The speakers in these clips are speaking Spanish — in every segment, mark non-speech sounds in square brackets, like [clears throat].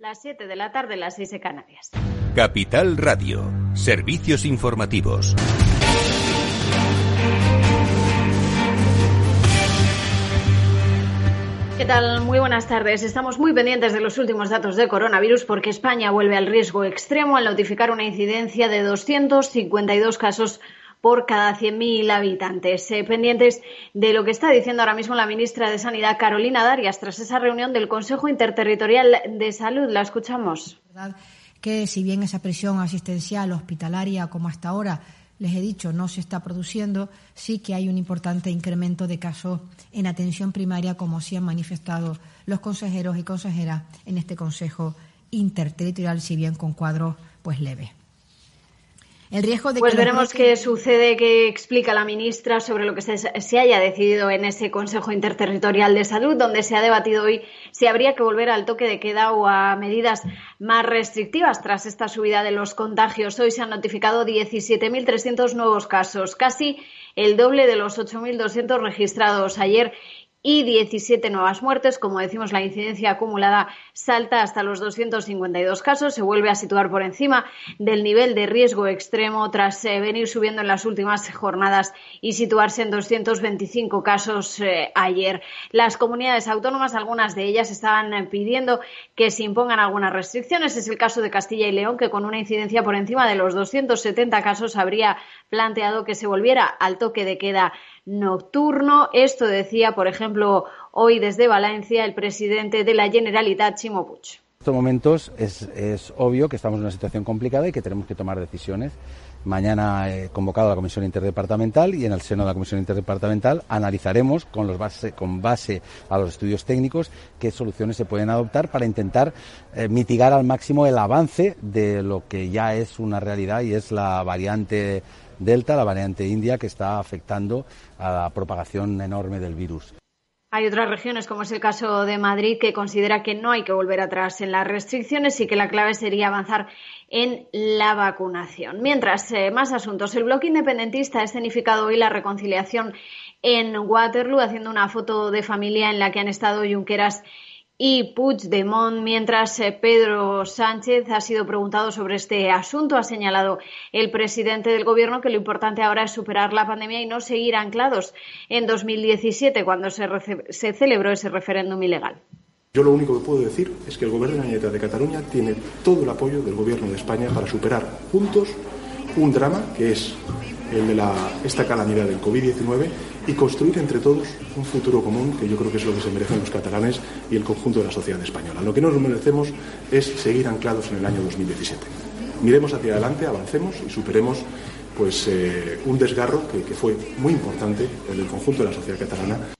Las 7 de la tarde, las 6 de Canarias. Capital Radio. Servicios informativos. ¿Qué tal? Muy buenas tardes. Estamos muy pendientes de los últimos datos de coronavirus porque España vuelve al riesgo extremo al notificar una incidencia de 252 casos por cada 100.000 habitantes. Eh, pendientes de lo que está diciendo ahora mismo la ministra de Sanidad, Carolina Darias, tras esa reunión del Consejo Interterritorial de Salud. La escuchamos. Que si bien esa presión asistencial hospitalaria como hasta ahora les he dicho, no se está produciendo, sí que hay un importante incremento de casos en atención primaria, como sí han manifestado los consejeros y consejeras en este Consejo Interterritorial, si bien con cuadros pues leves. El riesgo de pues veremos qué sucede, qué explica la ministra sobre lo que se, se, haya decidido en ese Consejo Interterritorial de Salud, donde se ha debatido hoy si habría que volver al toque de queda o a medidas más restrictivas tras esta subida de los contagios. Hoy se han notificado 17.300 nuevos casos, casi el doble de los 8.200 registrados ayer y 17 nuevas muertes. Como decimos, la incidencia acumulada salta hasta los 252 casos, se vuelve a situar por encima del nivel de riesgo extremo tras eh, venir subiendo en las últimas jornadas y situarse en 225 casos eh, ayer. Las comunidades autónomas, algunas de ellas, estaban eh, pidiendo que se impongan algunas restricciones. Es el caso de Castilla y León, que con una incidencia por encima de los 270 casos habría planteado que se volviera al toque de queda nocturno. Esto decía, por ejemplo, hoy desde Valencia el presidente de la Generalitat, Chimo Puig. En estos momentos es, obvio que estamos en una situación complicada y que tenemos que tomar decisiones. Mañana he convocado a la Comisión Interdepartamental y en el seno de la Comisión Interdepartamental analizaremos con, los base, con base a los estudios técnicos qué soluciones se pueden adoptar para intentar eh, mitigar al máximo el avance de lo que ya es una realidad y es la variante Delta, la variante india, que está afectando a la propagación enorme del virus. Hay otras regiones, como es el caso de Madrid, que considera que no hay que volver atrás en las restricciones y que la clave sería avanzar en la vacunación. Mientras, eh, más asuntos. El bloque independentista ha escenificado hoy la reconciliación en Waterloo, haciendo una foto de familia en la que han estado Junqueras y Puigdemont, mientras eh, Pedro Sánchez ha sido preguntado sobre este asunto. Ha señalado el presidente del Gobierno que lo importante ahora es superar la pandemia y no seguir anclados en 2017, cuando se, celebró ese referéndum ilegal. Yo lo único que puedo decir es que el Gobierno de la de Cataluña tiene todo el apoyo del Gobierno de España para superar juntos un drama que es el de la, esta calamidad del COVID-19 y construir entre todos un futuro común que yo creo que es lo que se merecen los catalanes y el conjunto de la sociedad española. Lo que no nos merecemos es seguir anclados en el año 2017. Miremos hacia adelante, avancemos y superemos pues, eh, un desgarro que fue muy importante en el conjunto de la sociedad catalana.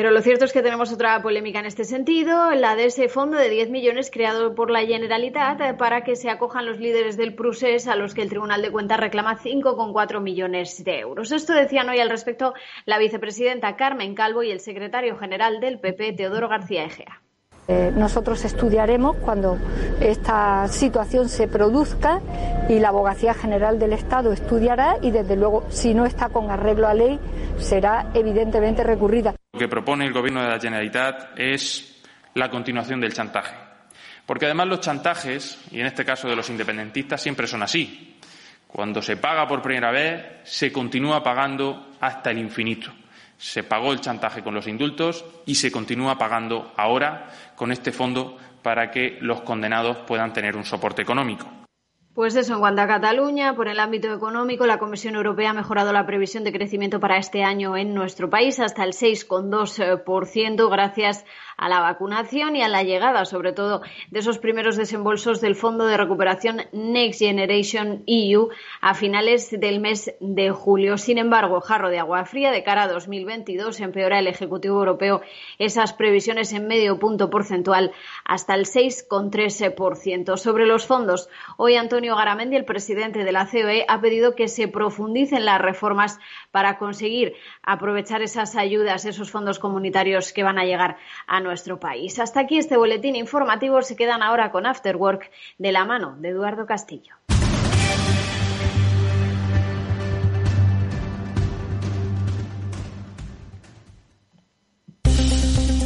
Pero lo cierto es que tenemos otra polémica en este sentido, la de ese fondo de 10 millones creado por la Generalitat eh, para que se acojan los líderes del Prusés a los que el Tribunal de Cuentas reclama 5,4 millones de euros. Esto decían hoy al respecto la vicepresidenta Carmen Calvo y el secretario general del PP, Teodoro García Egea. Eh, nosotros estudiaremos cuando esta situación se produzca y la Abogacía General del Estado estudiará y, desde luego, si no está con arreglo a ley, será evidentemente recurrida. Lo que propone el Gobierno de la Generalitat es la continuación del chantaje. Porque además los chantajes, y en este caso de los independentistas, siempre son así. Cuando se paga por primera vez, se continúa pagando hasta el infinito. Se pagó el chantaje con los indultos y se continúa pagando ahora con este fondo para que los condenados puedan tener un soporte económico. Pues eso, en cuanto a Cataluña, por el ámbito económico, la Comisión Europea ha mejorado la previsión de crecimiento para este año en nuestro país hasta el 6,2% gracias la vacunación y a la llegada, sobre todo, de esos primeros desembolsos del Fondo de Recuperación Next Generation EU a finales del mes de julio. Sin embargo, jarro de agua fría de cara a 2022 empeora el Ejecutivo Europeo esas previsiones en medio punto porcentual hasta el 6,13%. Sobre los fondos, hoy Antonio Garamendi, el presidente de la COE, ha pedido que se profundicen las reformas para conseguir aprovechar esas ayudas, esos fondos comunitarios que van a llegar a Hasta aquí este boletín informativo. Se quedan ahora con After Work de la mano de Eduardo Castillo.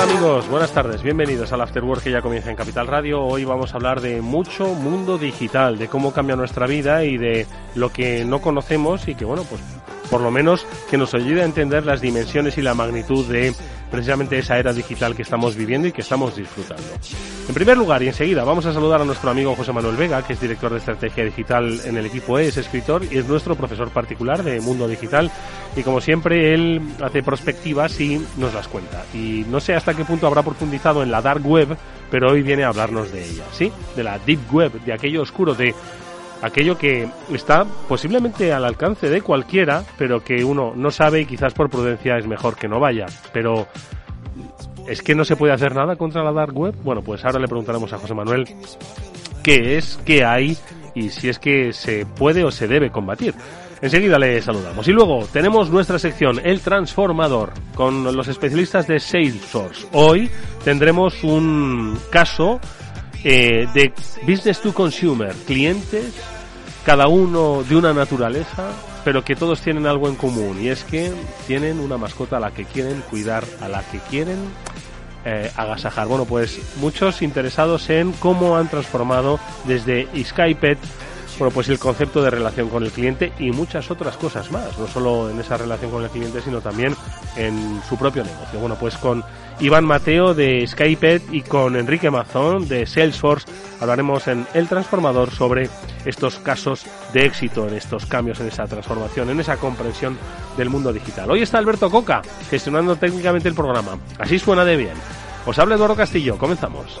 Amigos? Buenas tardes, bienvenidos al After Work que ya comienza en Capital Radio. Hoy vamos a hablar de mucho mundo digital, de cómo cambia nuestra vida y de lo que no conocemos y que bueno, pues por lo menos que nos ayude a entender las dimensiones y la magnitud de precisamente esa era digital que estamos viviendo y que estamos disfrutando. En primer lugar y enseguida vamos a saludar a nuestro amigo José Manuel Vega, que es director de estrategia digital en el equipo E, es escritor y es nuestro profesor particular de mundo digital y como siempre él hace prospectivas y nos las cuenta. Y no sé hasta qué punto habrá profundizado en la dark web, pero hoy viene a hablarnos de ella, ¿sí? De la deep web, de aquello oscuro, de aquello que está posiblemente al alcance de cualquiera, pero que uno no sabe y quizás por prudencia es mejor que no vaya. Pero ¿es que no se puede hacer nada contra la dark web? Bueno, pues ahora le preguntaremos a José Manuel qué es, qué hay y si es que se puede o se debe combatir. Enseguida le saludamos. Y luego tenemos nuestra sección El Transformador con los especialistas de Salesforce. Hoy tendremos un caso eh, de business to consumer, clientes, cada uno de una naturaleza, pero que todos tienen algo en común y es que tienen una mascota a la que quieren cuidar, a la que quieren eh, agasajar. Bueno, pues muchos interesados en cómo han transformado desde Skypet bueno, pues el concepto de relación con el cliente y muchas otras cosas más, no solo en esa relación con el cliente, sino también en su propio negocio. Bueno, pues con Iván Mateo de Skypet y con Enrique Mazón de Salesforce hablaremos en El Transformador sobre estos casos de éxito en estos cambios, en esa transformación, en esa comprensión del mundo digital. Hoy está Alberto Coca gestionando técnicamente el programa. Así suena de bien. Os habla Eduardo Castillo. Comenzamos.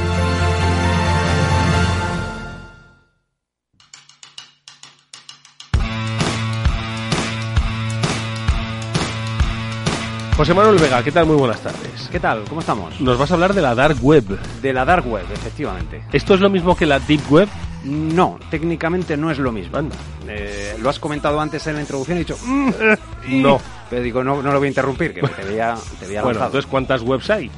José Manuel Vega, ¿qué tal? Muy buenas tardes. ¿Qué tal? ¿Cómo estamos? Nos vas a hablar de la Dark Web. De la Dark Web, efectivamente. ¿Esto es lo mismo que la Deep Web? No, técnicamente no es lo mismo. Eh, lo has comentado antes en la introducción y he dicho... Mm, [laughs] no. Pero digo, no, no lo voy a interrumpir, que [laughs] te veía, te Bueno, entonces, ¿cuántas webs hay?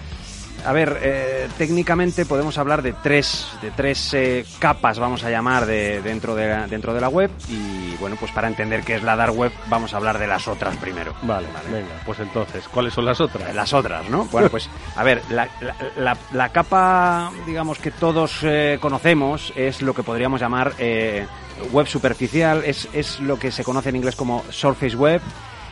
A ver, eh, técnicamente podemos hablar de tres, de tres eh, capas, vamos a llamar, de, dentro, de la, dentro de la web. Y bueno, pues para entender qué es la dark web, vamos a hablar de las otras primero. Vale, vale. Venga, pues entonces, ¿cuáles son las otras? Las otras, ¿no? Bueno, pues a ver, la, la, la, la capa, digamos, que todos eh, conocemos es lo que podríamos llamar eh, web superficial, es, es lo que se conoce en inglés como surface web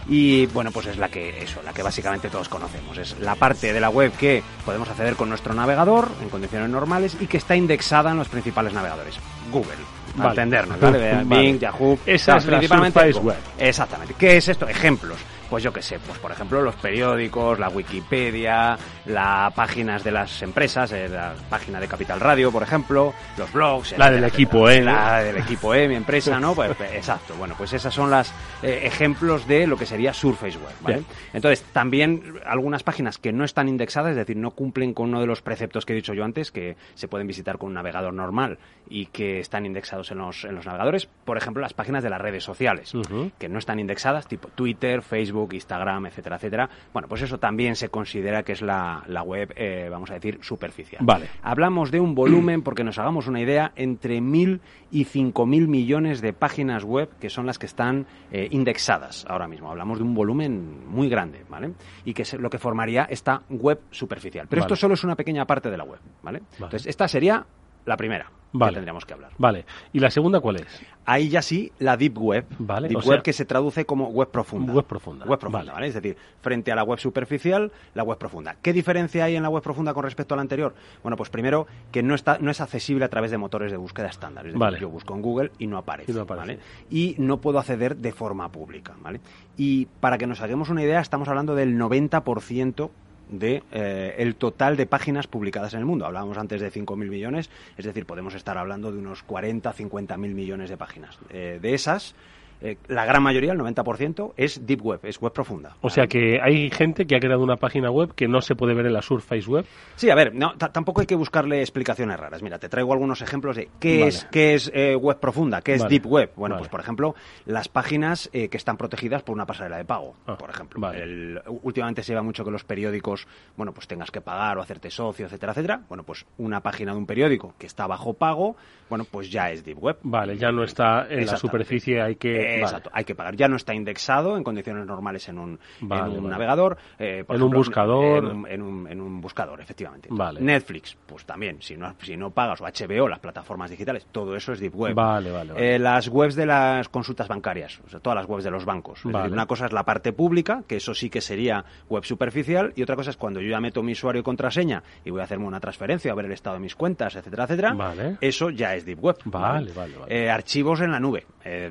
y bueno, pues es la que eso, la que básicamente todos conocemos. Es la parte de la web que podemos acceder con nuestro navegador en condiciones normales y que está indexada en los principales navegadores. Google, para Vale. entendernos, ¿vale? Vale. Bing, Yahoo, Esa es principalmente. Web. Exactamente. ¿Qué es esto? Ejemplos. Pues yo qué sé, pues por ejemplo los periódicos, la Wikipedia, las páginas de las empresas, eh, la página de Capital Radio, por ejemplo, los blogs. La del equipo E. La del equipo E, mi empresa, ¿no? Pues, pues, exacto. Bueno, pues esas son las eh, ejemplos de lo que sería Surface Web, ¿vale? Bien. Entonces, también algunas páginas que no están indexadas, es decir, no cumplen con uno de los preceptos que he dicho yo antes, que se pueden visitar con un navegador normal y que están indexados en los, en los navegadores. Por ejemplo, las páginas de las redes sociales, que no están indexadas, tipo Twitter, Facebook, Instagram, etcétera, etcétera. Bueno, pues eso también se considera que es la, la web, eh, vamos a decir, superficial. Vale. Hablamos de un volumen, [clears throat] porque nos hagamos una idea, entre mil y cinco mil millones de páginas web que son las que están eh, indexadas ahora mismo. Hablamos de un volumen muy grande, ¿vale? Y que es lo que formaría esta web superficial. Pero Vale. esto solo es una pequeña parte de la web, ¿vale? Entonces, esta sería la primera Vale. que tendríamos que hablar. Vale. ¿Y la segunda cuál es? Ahí ya sí, la Deep Web. Vale, Deep o sea- Web que se traduce como web profunda. Web profunda. Web profunda, ¿vale? Es decir, frente a la web superficial, la web profunda. ¿Qué diferencia hay en la web profunda con respecto a la anterior? Bueno, pues primero, que no, está, no es accesible a través de motores de búsqueda estándar. Es decir, Vale. yo busco en Google y no aparece. Y no aparece. ¿vale? Y no puedo acceder de forma pública, ¿vale? Y para que nos hagamos una idea, estamos hablando del 90% de eh, el total de páginas publicadas en el mundo. Hablábamos antes de 5.000 millones, es decir, podemos estar hablando de unos 40, 50.000 millones de páginas. Eh, de esas, eh, la gran mayoría, el 90%, es deep web, es web profunda. O sea que hay gente que ha creado una página web que no se puede ver en la Surface Web. Sí, a ver, no, ta- tampoco hay que buscarle explicaciones raras. Mira, te traigo algunos ejemplos de qué Vale. es, qué es eh, web profunda, qué es Vale. deep web. Bueno, Vale. pues por ejemplo, las páginas eh, que están protegidas por una pasarela de pago, Ah, por ejemplo. El- últimamente se lleva mucho que los periódicos, bueno, pues tengas que pagar o hacerte socio, etcétera, etcétera. Bueno, pues una página de un periódico que está bajo pago, bueno, pues ya es deep web. Vale, ya no está en la superficie, hay que... Vale. Exacto, hay que pagar. Ya no está indexado en condiciones normales en un, Vale, en un vale. navegador. eh, por En un buscador. En un, en un- en un buscador, efectivamente. Vale. Netflix, pues también, si no, si no pagas, o HBO, las plataformas digitales, todo eso es Deep Web. Vale, vale. Eh, las webs de las consultas bancarias, o sea, todas las webs de los bancos. Es Vale. decir, una cosa es la parte pública, que eso sí que sería web superficial, y otra cosa es cuando yo ya meto mi usuario y contraseña y voy a hacerme una transferencia, a ver el estado de mis cuentas, etcétera, etcétera. Vale. Eso ya es Deep Web. Vale, vale, vale. Eh, archivos en la nube, eh,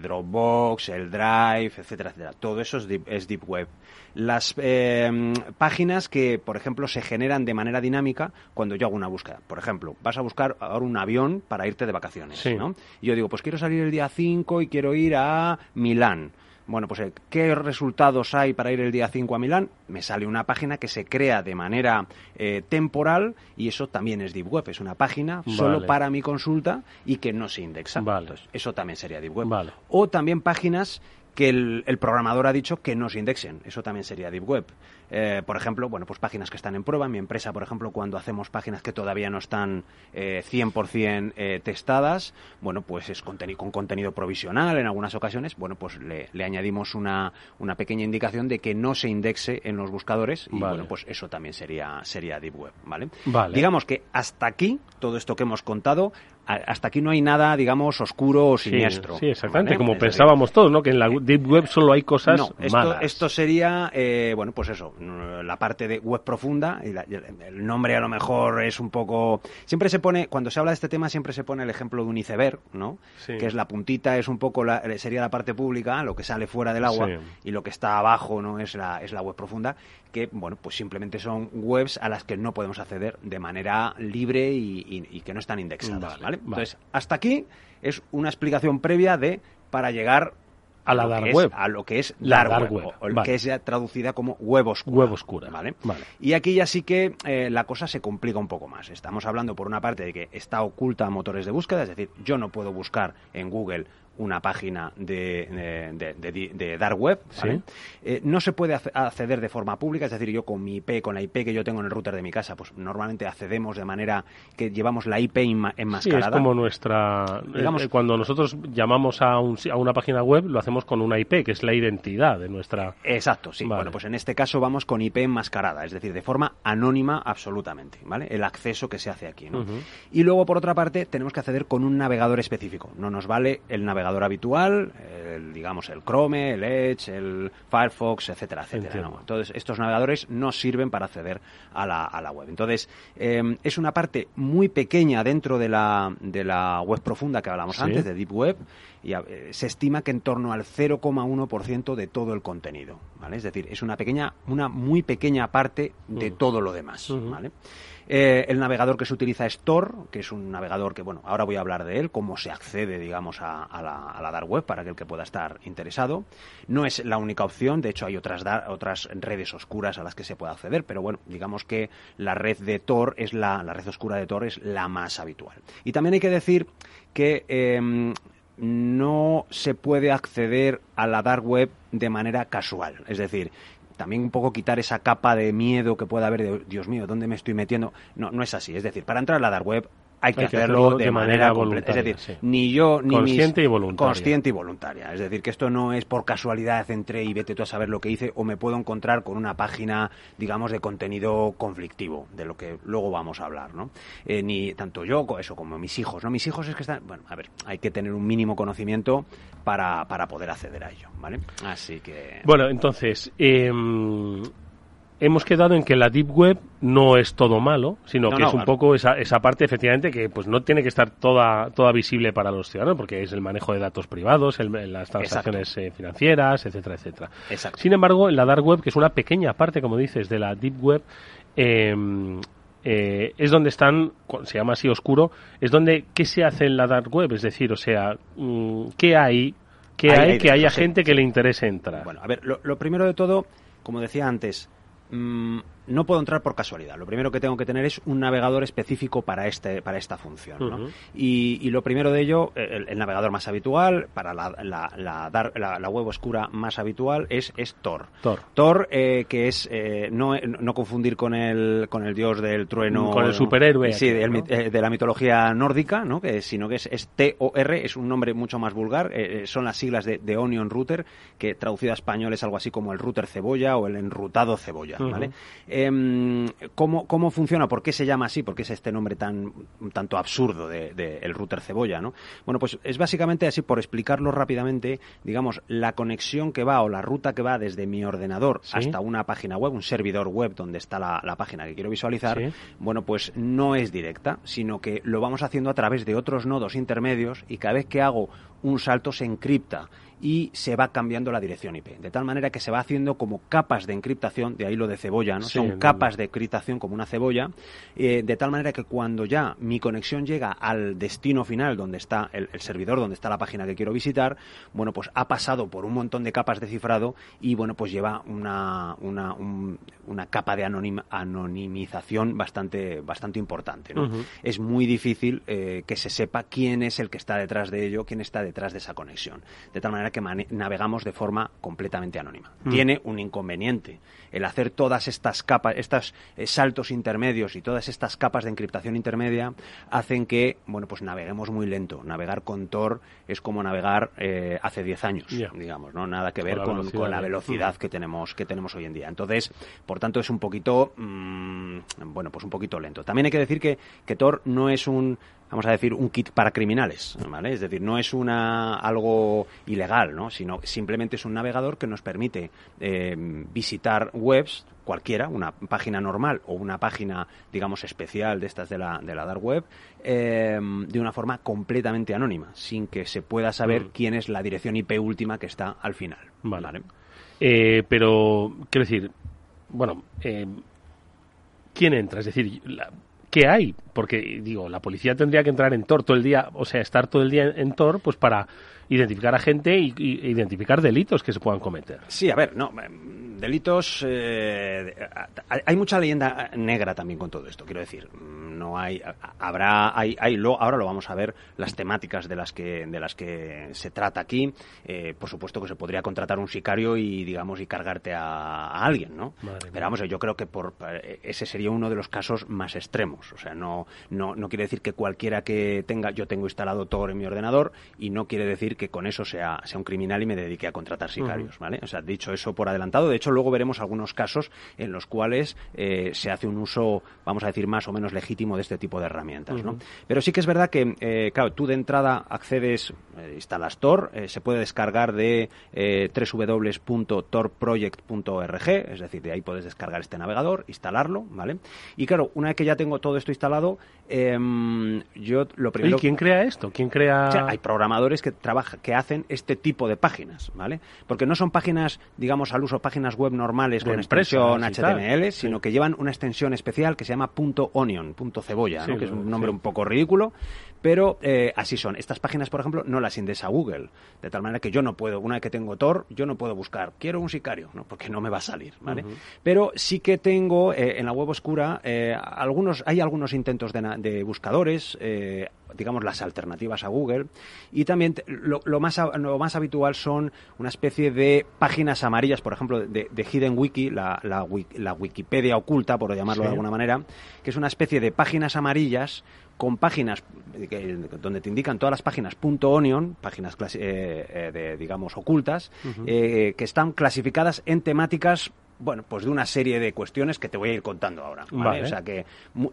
Dropbox, el Drive, etcétera, etcétera. Todo eso es Deep, es deep Web. Las eh, páginas que, por ejemplo, se generan de manera dinámica cuando yo hago una búsqueda. Por ejemplo, vas a buscar ahora un avión para irte de vacaciones, Sí. ¿no? Y yo digo, pues quiero salir el día 5 y quiero ir a Milán. Bueno, pues eh, ¿qué resultados hay para ir el día 5 a Milán? Me sale una página que se crea de manera eh, temporal y eso también es Deep Web. Es una página solo para mi consulta y que no se indexa. Vale. Entonces, eso también sería Deep Web. Vale. O también páginas que el, el programador ha dicho que no se indexen. Eso también sería Deep Web. Eh, por ejemplo, bueno, pues páginas que están en prueba. En mi empresa, por ejemplo, cuando hacemos páginas que todavía no están eh, 100% eh, testadas, bueno, pues es conteni- con contenido provisional en algunas ocasiones, bueno, pues le, le añadimos una, una pequeña indicación de que no se indexe en los buscadores y, Vale. bueno, pues eso también sería, sería Deep Web, ¿vale? Vale. Digamos que hasta aquí, todo esto que hemos contado, hasta aquí no hay nada, digamos, oscuro o siniestro. Sí, exactamente, ¿vale? como Es decir, pensábamos todos, ¿no? Que en la Deep Web solo hay cosas no, esto, malas. esto sería, eh, bueno, pues eso, mm, la parte de web profunda, y la- el nombre a lo mejor es un poco... Siempre se pone, cuando se habla de este tema, siempre se pone el ejemplo de un iceberg, ¿no? Sí. Que es la puntita, es un poco, la, eh, sería la parte pública, lo que sale fuera del agua, Sí. y lo que está abajo, ¿no? Es la, es la web profunda, que, bueno, pues simplemente son webs a las que no podemos acceder de manera libre y, y- y que no están indexadas, Vale. Entonces, hasta aquí es una explicación previa de, para llegar A la lo dark que es- web. a lo que es La dark, dark web, web, o, vale. que es ya traducida como web oscura. Web oscura. ¿vale? Vale. Y aquí ya sí que eh, la cosa se complica un poco más. Estamos hablando por una parte de que está oculta a motores de búsqueda, es decir, yo no puedo buscar en Google una página de, de, dark web, eh, no se puede acceder de forma pública, es decir, yo con mi IP, con la IP que yo tengo en el router de mi casa, pues normalmente accedemos de manera que llevamos la IP enmascarada. Sí, es como nuestra... Digamos, cuando nosotros llamamos a, a una página web, lo hacemos con una IP, que es la identidad de nuestra... Exacto, sí. Bueno, pues en este caso vamos con IP enmascarada, es decir, de forma anónima absolutamente, ¿vale? El acceso que se hace aquí, ¿no? Y luego, por otra parte, tenemos que acceder con un navegador específico. No nos vale el navegador habitual, digamos, el Chrome, el Edge, el Firefox, etcétera, etcétera. Entonces, estos navegadores no sirven para acceder a la, a la web. Entonces, em, es una parte muy pequeña dentro de la, de la web profunda que hablamos antes, de Deep Web, y eh, se estima que en torno al 0,1% de todo el contenido, ¿vale? Es decir, es una pequeña, una muy pequeña parte de mm. todo lo demás, ¿vale? Eh, el navegador que se utiliza es Tor, que es un navegador que, bueno, ahora voy a hablar de él, cómo se accede, digamos, a, la, dark web para aquel que pueda estar interesado. No es la única opción, de hecho hay otras, otras redes oscuras a las que se puede acceder, pero bueno, digamos que la red de Tor es la, la red oscura de Tor es la más habitual. Y también hay que decir que em, no se puede acceder a la dark web de manera casual. Es decir, también un poco quitar esa capa de miedo que pueda haber de, Dios mío, ¿dónde me estoy metiendo? No, no es así. Es decir, para entrar a la dark web hay que, hacerlo, de, manera, voluntaria. Es decir, ni yo ni consciente y voluntaria. Consciente y voluntaria. Es decir, que esto no es por casualidad entré y vete tú a saber lo que hice o me puedo encontrar con una página, digamos, de contenido conflictivo, de lo que luego vamos a hablar, ¿no? Eh, ni tanto yo eso como mis hijos, ¿no? Mis hijos es que están, bueno, a ver, hay que tener un mínimo conocimiento para, para poder acceder a ello, ¿vale? Así que... Bueno, entonces, eh, hemos quedado en que la Deep Web no es todo malo, sino que es un poco esa, esa parte, efectivamente, que pues no tiene que estar toda, toda visible para los ciudadanos, porque es el manejo de datos privados, las transacciones eh, financieras, etcétera, etcétera. Sin embargo, en la Dark Web, que es una pequeña parte, como dices, de la Deep Web, em, eh, es donde están, se llama así oscuro, es donde, ¿qué se hace en la Dark Web? Es decir, o sea, mm, ¿qué hay? ¿Qué hay, que haya gente que le interese entrar? Bueno, a ver, lo primero de todo, como decía antes, Mm, no puedo entrar por casualidad. Lo primero que tengo que tener es un navegador específico para, este, para esta función. y, lo primero de ello, el, navegador más habitual, para la, la, web oscura más habitual, es, es Tor. Tor, Tor eh, que es, eh, no, no, confundir con el, con el dios del trueno. Con el superhéroe. Sí, eh, de la mitología nórdica, ¿no? que, sino que es, es T-O-R, es un nombre mucho más vulgar. son las siglas de, Onion Router, que traducido a español es algo así como el router cebolla o el enrutado cebolla. ¿vale? Em, ¿cómo, ¿Cómo funciona? ¿Por qué se llama así? ¿Por qué es este nombre tan tanto absurdo del de, el router cebolla? ¿no? Bueno, pues es básicamente así, por explicarlo rápidamente, digamos, la conexión que va o la ruta que va desde mi ordenador hasta una página web, un servidor web donde está la, página que quiero visualizar, bueno, pues no es directa, sino que lo vamos haciendo a través de otros nodos intermedios y cada vez que hago un salto se encripta y se va cambiando la dirección IP. De tal manera que se va haciendo como capas de encriptación, de ahí lo de cebolla, ¿no? Son capas de encriptación como una cebolla, eh, de tal manera que cuando ya mi conexión llega al destino final, donde está el, servidor, donde está la página que quiero visitar, bueno, pues ha pasado por un montón de capas de cifrado y, bueno, pues lleva una, una, una capa de anonimización bastante, bastante importante, ¿no? Es muy difícil eh, que se sepa quién es el que está detrás de ello, quién está detrás de esa conexión. De tal manera que navegamos de forma completamente anónima. Mm. Tiene un inconveniente. El hacer todas estas capas, estos eh, saltos intermedios y todas estas capas de encriptación intermedia hacen que, bueno, pues naveguemos muy lento. Navegar con Tor es como navegar eh, hace 10 años, digamos, ¿no? Nada que ver con, la velocidad, que tenemos que tenemos hoy en día. Entonces, por tanto, es un poquito, mm, bueno, pues un poquito lento. También hay que decir que, que Tor no es un vamos a decir, un kit para criminales, ¿vale? Es decir, no es una algo ilegal, ¿no? Sino simplemente es un navegador que nos permite eh, visitar webs cualquiera, una página normal o una página, digamos, especial de estas de la, de la dark web, eh, de una forma completamente anónima, sin que se pueda saber mm. quién es la dirección IP última que está al final. Vale. Eh, pero, quiero decir, bueno, ¿quién entra? Es decir, la, ¿qué hay? Porque, digo, la policía tendría que entrar en Tor todo el día, o sea, estar todo el día en Tor, pues para identificar a gente y, identificar delitos que se puedan cometer. Sí, a ver, no, delitos. Eh, hay mucha leyenda negra también con todo esto, quiero decir. No hay. Habrá. Hay, hay lo, ahora lo vamos a ver, las temáticas de las que, de las que se trata aquí. Eh, por supuesto que se podría contratar un sicario y, digamos, y cargarte a, alguien, ¿no? Pero vamos, yo creo que por, ese sería uno de los casos más extremos. O sea, no, no, no quiere decir que cualquiera que tenga. Yo tengo instalado Tor en mi ordenador y no quiere decir que con eso sea, sea un criminal y me dedique a contratar sicarios, ¿vale? O sea, dicho eso por adelantado, de hecho luego veremos algunos casos en los cuales eh, se hace un uso, vamos a decir, más o menos legítimo de este tipo de herramientas, ¿no? Pero sí que es verdad que, eh, claro, tú de entrada accedes, eh, instalas Tor, se puede descargar de www.torproject.org, es decir, de ahí puedes descargar este navegador, instalarlo, ¿vale? Y claro, una vez que ya tengo todo esto instalado, em, yo lo primero... ¿Y quién crea esto? ¿Quién crea...? hay programadores que trabajan, que hacen este tipo de páginas, ¿vale? Porque no son páginas, digamos, al uso, páginas web normales con expresión HTML, sino que llevan una extensión especial que se llama .onion, punto cebolla, que es un nombre un poco ridículo, pero eh, así son. Estas páginas, por ejemplo, no las indesa Google, de tal manera que yo no puedo, una vez que tengo Tor, yo no puedo buscar, quiero un sicario, ¿no? porque no me va a salir, ¿vale? Pero sí que tengo eh, en la web oscura eh, algunos, hay algunos intentos de, de buscadores, digamos, las alternativas a Google. Y también lo, más, lo más habitual son una especie de páginas amarillas, por ejemplo, de, Hidden Wiki, la, la, Wikipedia oculta, por llamarlo de alguna manera, que es una especie de páginas amarillas con páginas donde te indican todas las páginas .onion, páginas eh, eh, de, digamos ocultas, eh, que están clasificadas en temáticas bueno, pues de una serie de cuestiones que te voy a ir contando ahora. ¿vale? O sea que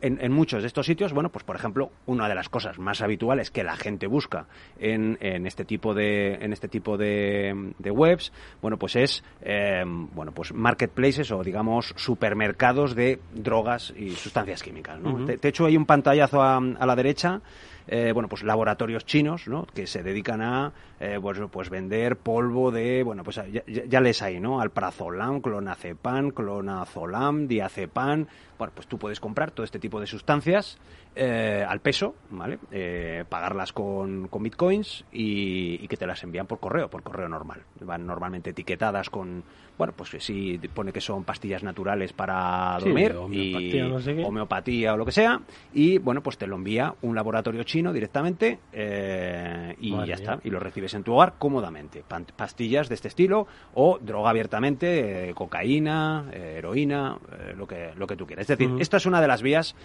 en, muchos de estos sitios, bueno, pues por ejemplo, una de las cosas más habituales que la gente busca en, en este tipo de en este tipo de, de webs, bueno, pues es em, bueno, pues marketplaces o digamos supermercados de drogas y sustancias químicas. ¿no? te, echo ahí un pantallazo a, a la derecha. Eh, bueno, pues laboratorios chinos, ¿no? Que se dedican a, eh, pues, pues vender polvo de, bueno, pues ya, ya les hay, ¿no? Alprazolam, clonazepam, clonazolam, diazepam. Bueno, pues tú puedes comprar todo este tipo de sustancias eh, al peso, ¿vale? Eh, pagarlas con, con bitcoins y, y, que te las envían por correo, por correo normal. Van normalmente etiquetadas con, bueno, pues sí pone que son pastillas naturales para dormir y homeopatía o lo que sea y bueno, pues te lo envía un laboratorio chino directamente eh, y ya está, y lo recibes en tu hogar cómodamente. Pastillas de este estilo o droga abiertamente, cocaína, heroína, lo que lo que tú quieras. Es decir, esta es una de las vías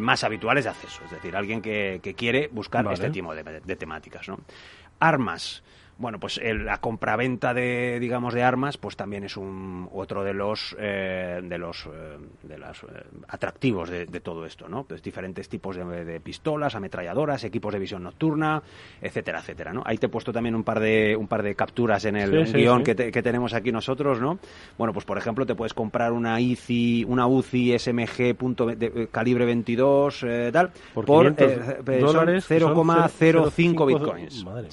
más habituales de acceso, es decir, alguien que, quiere buscar este tipo de, de temáticas. ¿no? Armas. Bueno, pues la compraventa de, digamos, de armas, pues también es un otro de los eh, de los eh, de los eh, atractivos de, todo esto, ¿no? Pues diferentes tipos de, pistolas, ametralladoras, equipos de visión nocturna, etcétera, etcétera, ¿no? Ahí te he puesto también un par de un par de capturas en el guion Que, tenemos aquí nosotros, ¿no? Bueno, pues por ejemplo te puedes comprar una ICI, una UCI SMG punto de, calibre 22, tal, por, por 0,05 bitcoins. Madre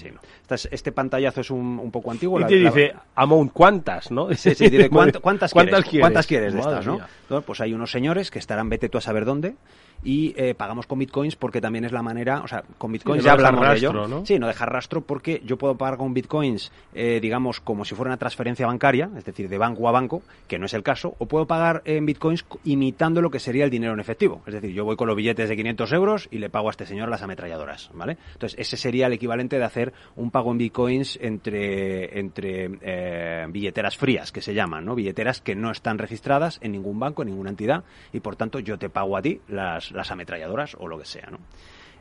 este pantallazo es un, un poco antiguo. Y te dice, amount, ¿cuántas, no? Sí, sí, dice, [laughs] ¿cuántas, ¿cuántas, quieres? ¿Cuántas quieres de estas, no? Pues hay unos señores que estarán, vete tú a saber dónde, y eh, pagamos con bitcoins porque también es la manera, o sea, con bitcoins ya hablamos de ello. ¿no? Sí, no dejar rastro porque yo puedo pagar con bitcoins, eh, digamos, como si fuera una transferencia bancaria, es decir, de banco a banco, que no es el caso, o puedo pagar en bitcoins imitando lo que sería el dinero en efectivo. Es decir, yo voy con los billetes de 500 euros y le pago a este señor las ametralladoras, ¿vale? Entonces, ese sería el equivalente de hacer un pago en bitcoins entre, entre eh, billeteras frías, que se llaman, ¿no? Billeteras que no están registradas en ningún banco, en ninguna entidad, y por tanto yo te pago a ti las las, ametralladoras o lo que sea, ¿no?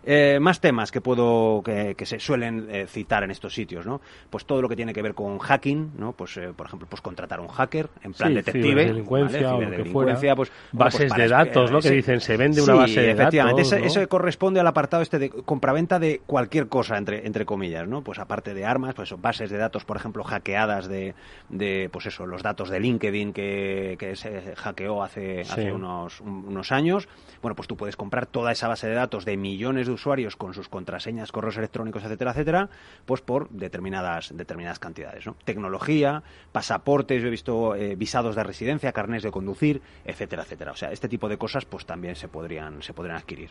Eh, más temas que puedo que, se suelen eh, citar en estos sitios, ¿no? Pues todo lo que tiene que ver con hacking, ¿no? Pues eh, por ejemplo, pues contratar a un hacker en plan detective, delincuencia, o lo que fuera. Pues, bases pues de datos, ¿no? Que dicen se vende una base de efectivamente. datos. Eso, corresponde al apartado este de compraventa de cualquier cosa entre entre comillas, ¿no? Pues aparte de armas, pues bases de datos, por ejemplo, hackeadas de, de pues eso, los datos de LinkedIn que, que se hackeó hace hace unos unos años. Bueno, pues tú puedes comprar toda esa base de datos de millones de de usuarios con sus contraseñas, correos electrónicos, etcétera, etcétera, pues por determinadas, determinadas cantidades. ¿no? Tecnología, pasaportes, yo he visto eh, visados de residencia, carnes de conducir, etcétera, etcétera. O sea, este tipo de cosas pues también se podrían, se podrían adquirir.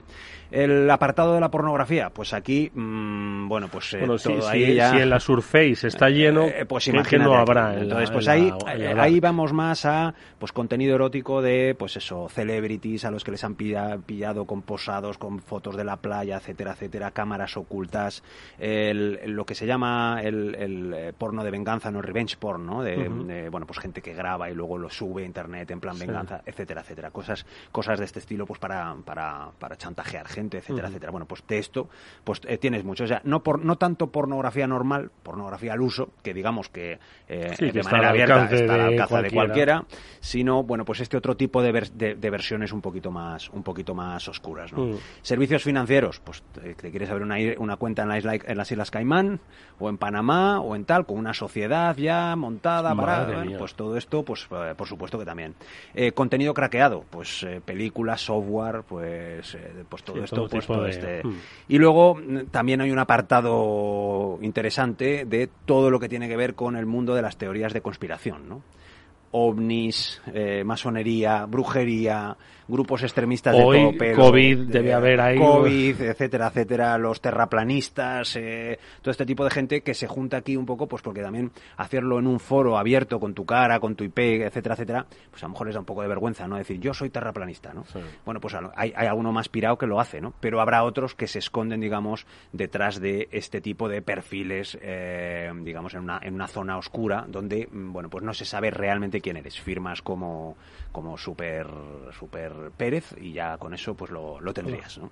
El apartado de la pornografía, pues aquí, mmm, bueno, pues eh, todo ahí ya... si, en la Surface está lleno, eh, pues imagino no habrá. Entonces, pues ahí, ahí vamos más a pues contenido erótico de, pues eso, celebrities a los que les han pillado con posados, con fotos de la playa, etcétera, etcétera, cámaras ocultas, lo que se llama el, el, porno de venganza, no revenge porn, ¿no? De, bueno, pues gente que graba y luego lo sube a internet en plan venganza, etcétera, etcétera. Cosas, cosas de este estilo, pues para, para, para chantajear gente, etcétera, etcétera. Bueno, pues de esto, pues eh, tienes mucho. O sea, no, por, no tanto pornografía normal, pornografía al uso, que digamos que, eh, de manera abierta está al alcance de cualquiera, sino, bueno, pues este otro tipo de, de, versiones un poquito más, un poquito más oscuras, ¿no? Servicios financieros, pues te, quieres abrir una, una cuenta en, la isla, en las Islas Caimán, o en Panamá, o en tal, con una sociedad ya montada para, pues todo esto, pues eh, por supuesto que también. Eh, contenido craqueado, pues eh, películas, software, pues, pues todo esto, pues todo este. Hmm. Y luego mm, también hay un apartado interesante de todo lo que tiene que ver con el mundo de las teorías de conspiración, ¿no? ovnis, masonería, brujería, grupos extremistas de todo pelo. COVID debe haber ahí. COVID, etcétera, etcétera, los terraplanistas, eh, todo este tipo de gente que se junta aquí un poco, pues porque también hacerlo en un foro abierto con tu cara, con tu IP, etcétera, etcétera, pues a lo mejor les da un poco de vergüenza, ¿no? Decir, yo soy terraplanista, ¿no? Bueno, pues hay, hay alguno más pirado que lo hace, ¿no? Pero habrá otros que se esconden, digamos, detrás de este tipo de perfiles, eh, digamos, en una, en una zona oscura donde, mm, bueno, pues no se sabe realmente quién eres. Firmas como, como super, super Pérez y ya con eso pues lo, lo tendrías, ¿no?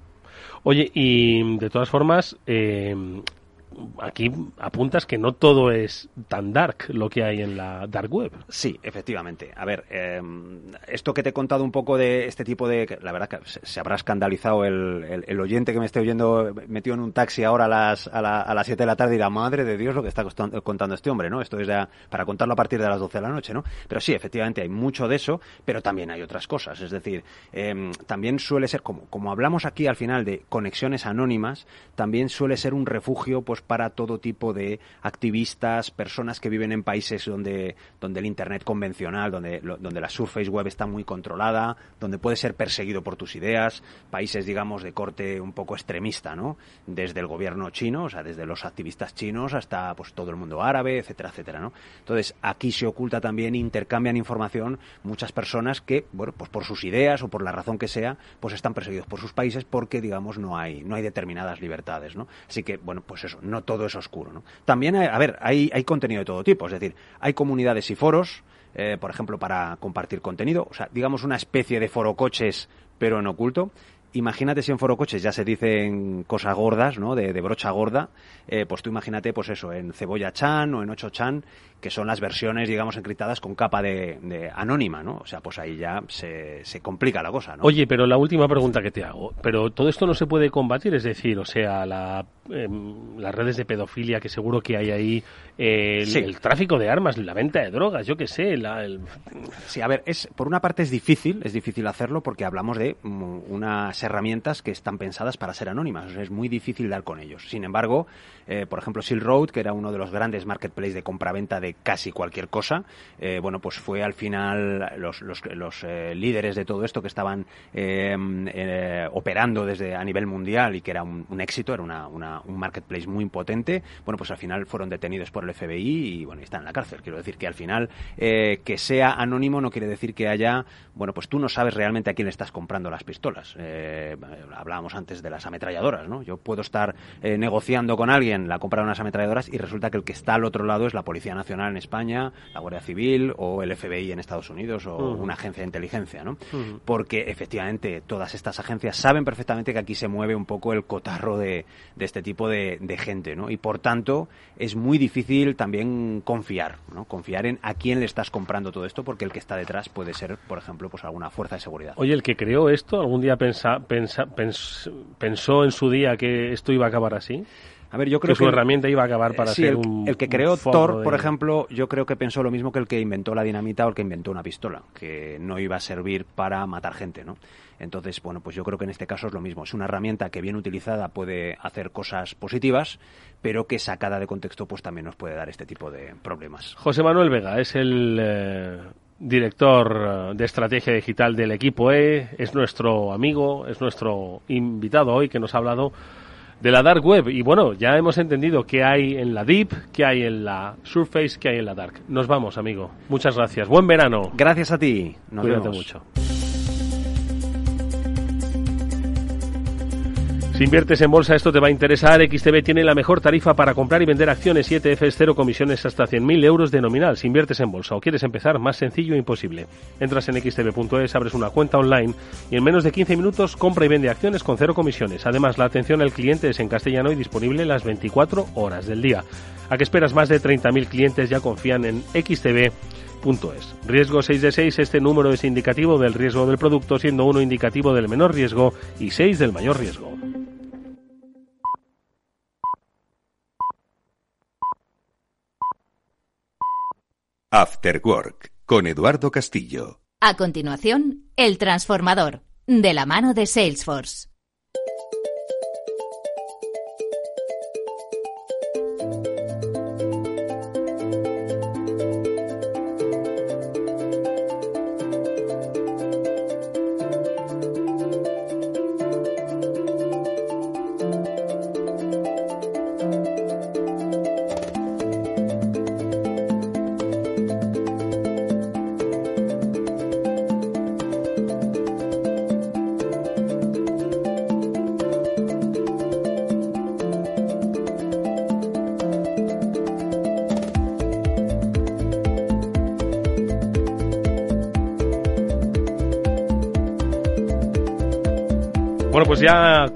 Oye, y de todas formas, eh, aquí apuntas que no todo es tan dark lo que hay en la dark web. Sí, efectivamente. A ver, eh, esto que te he contado un poco de este tipo de... La verdad que se, habrá escandalizado el, el, oyente que me esté oyendo metido en un taxi ahora a las, a, la, a las 7 de la tarde y la madre de Dios lo que está contando este hombre, ¿no? Esto es ya para contarlo a partir de las 12 de la noche, ¿no? Pero sí, efectivamente hay mucho de eso, pero también hay otras cosas. Es decir, eh, también suele ser, como, como hablamos aquí al final de conexiones anónimas, también suele ser un refugio, pues para todo tipo de activistas, personas que viven en países donde, donde el Internet convencional, donde, donde la Surface Web está muy controlada, donde puedes ser perseguido por tus ideas, países, digamos, de corte un poco extremista, ¿no? Desde el gobierno chino, o sea, desde los activistas chinos hasta pues todo el mundo árabe, etcétera, etcétera, ¿no? Entonces, aquí se oculta también, intercambian información muchas personas que, bueno, pues por sus ideas o por la razón que sea, pues están perseguidos por sus países porque, digamos, no hay, no hay determinadas libertades, ¿no? Así que, bueno, pues eso, no todo es oscuro. ¿no? También, hay, a ver, hay, hay contenido de todo tipo, es decir, hay comunidades y foros, eh, por ejemplo, para compartir contenido, o sea, digamos una especie de foro coches, pero en oculto. Imagínate si en foro coches ya se dicen cosas gordas, ¿no? De, brocha gorda, eh, pues tú imagínate, pues eso, en Cebolla Chan o en Ocho Chan, que son las versiones, digamos, encriptadas con capa de, anónima, ¿no? O sea, pues ahí ya se, se, complica la cosa, ¿no? Oye, pero la última pregunta que te hago, pero todo esto no se puede combatir, es decir, o sea, la, em, las redes de pedofilia que seguro que hay ahí, el, tráfico de armas, la venta de drogas, yo qué sé, la, Sí, a ver, es por una parte es difícil, es difícil hacerlo porque hablamos de mm, unas herramientas que están pensadas para ser anónimas, o sea, es muy difícil dar con ellos. Sin embargo, eh, por ejemplo, Silk Road, que era uno de los grandes marketplaces de compraventa de casi cualquier cosa, eh, bueno, pues fue al final los, los, eh, líderes de todo esto que estaban operando desde a nivel mundial y que era un, éxito, era una, un marketplace muy potente, bueno, pues al final fueron detenidos por el FBI y bueno, están en la cárcel. Quiero decir que al final que sea anónimo no quiere decir que haya, bueno, pues tú no sabes realmente a quién estás comprando las pistolas. hablábamos antes de las ametralladoras, ¿no? Yo puedo estar negociando con alguien la compra de unas ametralladoras y resulta que el que está al otro lado es la Policía Nacional en España, la Guardia Civil o el FBI en Estados Unidos o una agencia de inteligencia, ¿no? Porque efectivamente todas estas agencias saben perfectamente que aquí se mueve un poco el cotarro de, este tipo de, gente, ¿no? Y por tanto es muy difícil también confiar, ¿no? Confiar en a quién le estás comprando todo esto porque el que está detrás puede ser, por ejemplo, pues alguna fuerza de seguridad. Oye, el que creó esto, ¿algún día pensa, pensó en su día que esto iba a acabar así? A ver, yo creo que, su herramienta iba a acabar para ser el, un. El que creó Thor, por ejemplo, yo creo que pensó lo mismo que el que inventó la dinamita o el que inventó una pistola, que no iba a servir para matar gente, ¿no? Entonces, bueno, pues yo creo que en este caso es lo mismo. Es una herramienta que bien utilizada puede hacer cosas positivas, pero que sacada de contexto pues también nos puede dar este tipo de problemas. José Manuel Vega es el eh, director de estrategia digital del equipo E, es nuestro amigo, es nuestro invitado hoy que nos ha hablado de la Dark Web. Y bueno, ya hemos entendido qué hay en la Deep, qué hay en la Surface, qué hay en la Dark. Nos vamos, amigo. Muchas gracias. Buen verano. Gracias a ti. Nos Cuídate mucho. Si inviertes en bolsa, esto te va a interesar. XTB tiene la mejor tarifa para comprar y vender acciones y ETFs, cero comisiones hasta 100.000 euros de nominal. Si inviertes en bolsa o quieres empezar, más sencillo e imposible. Entras en xtb.es, abres una cuenta online y en menos de 15 minutos compra y vende acciones con cero comisiones. Además, la atención al cliente es en castellano y disponible las 24 horas del día. ¿A qué esperas? Más de 30.000 clientes ya confían en xtb.es. Riesgo 6 de 6, este número es indicativo del riesgo del producto, siendo uno indicativo del menor riesgo y 6 del mayor riesgo. After Work con Eduardo Castillo. A continuación, El Transformador, de la mano de Salesforce.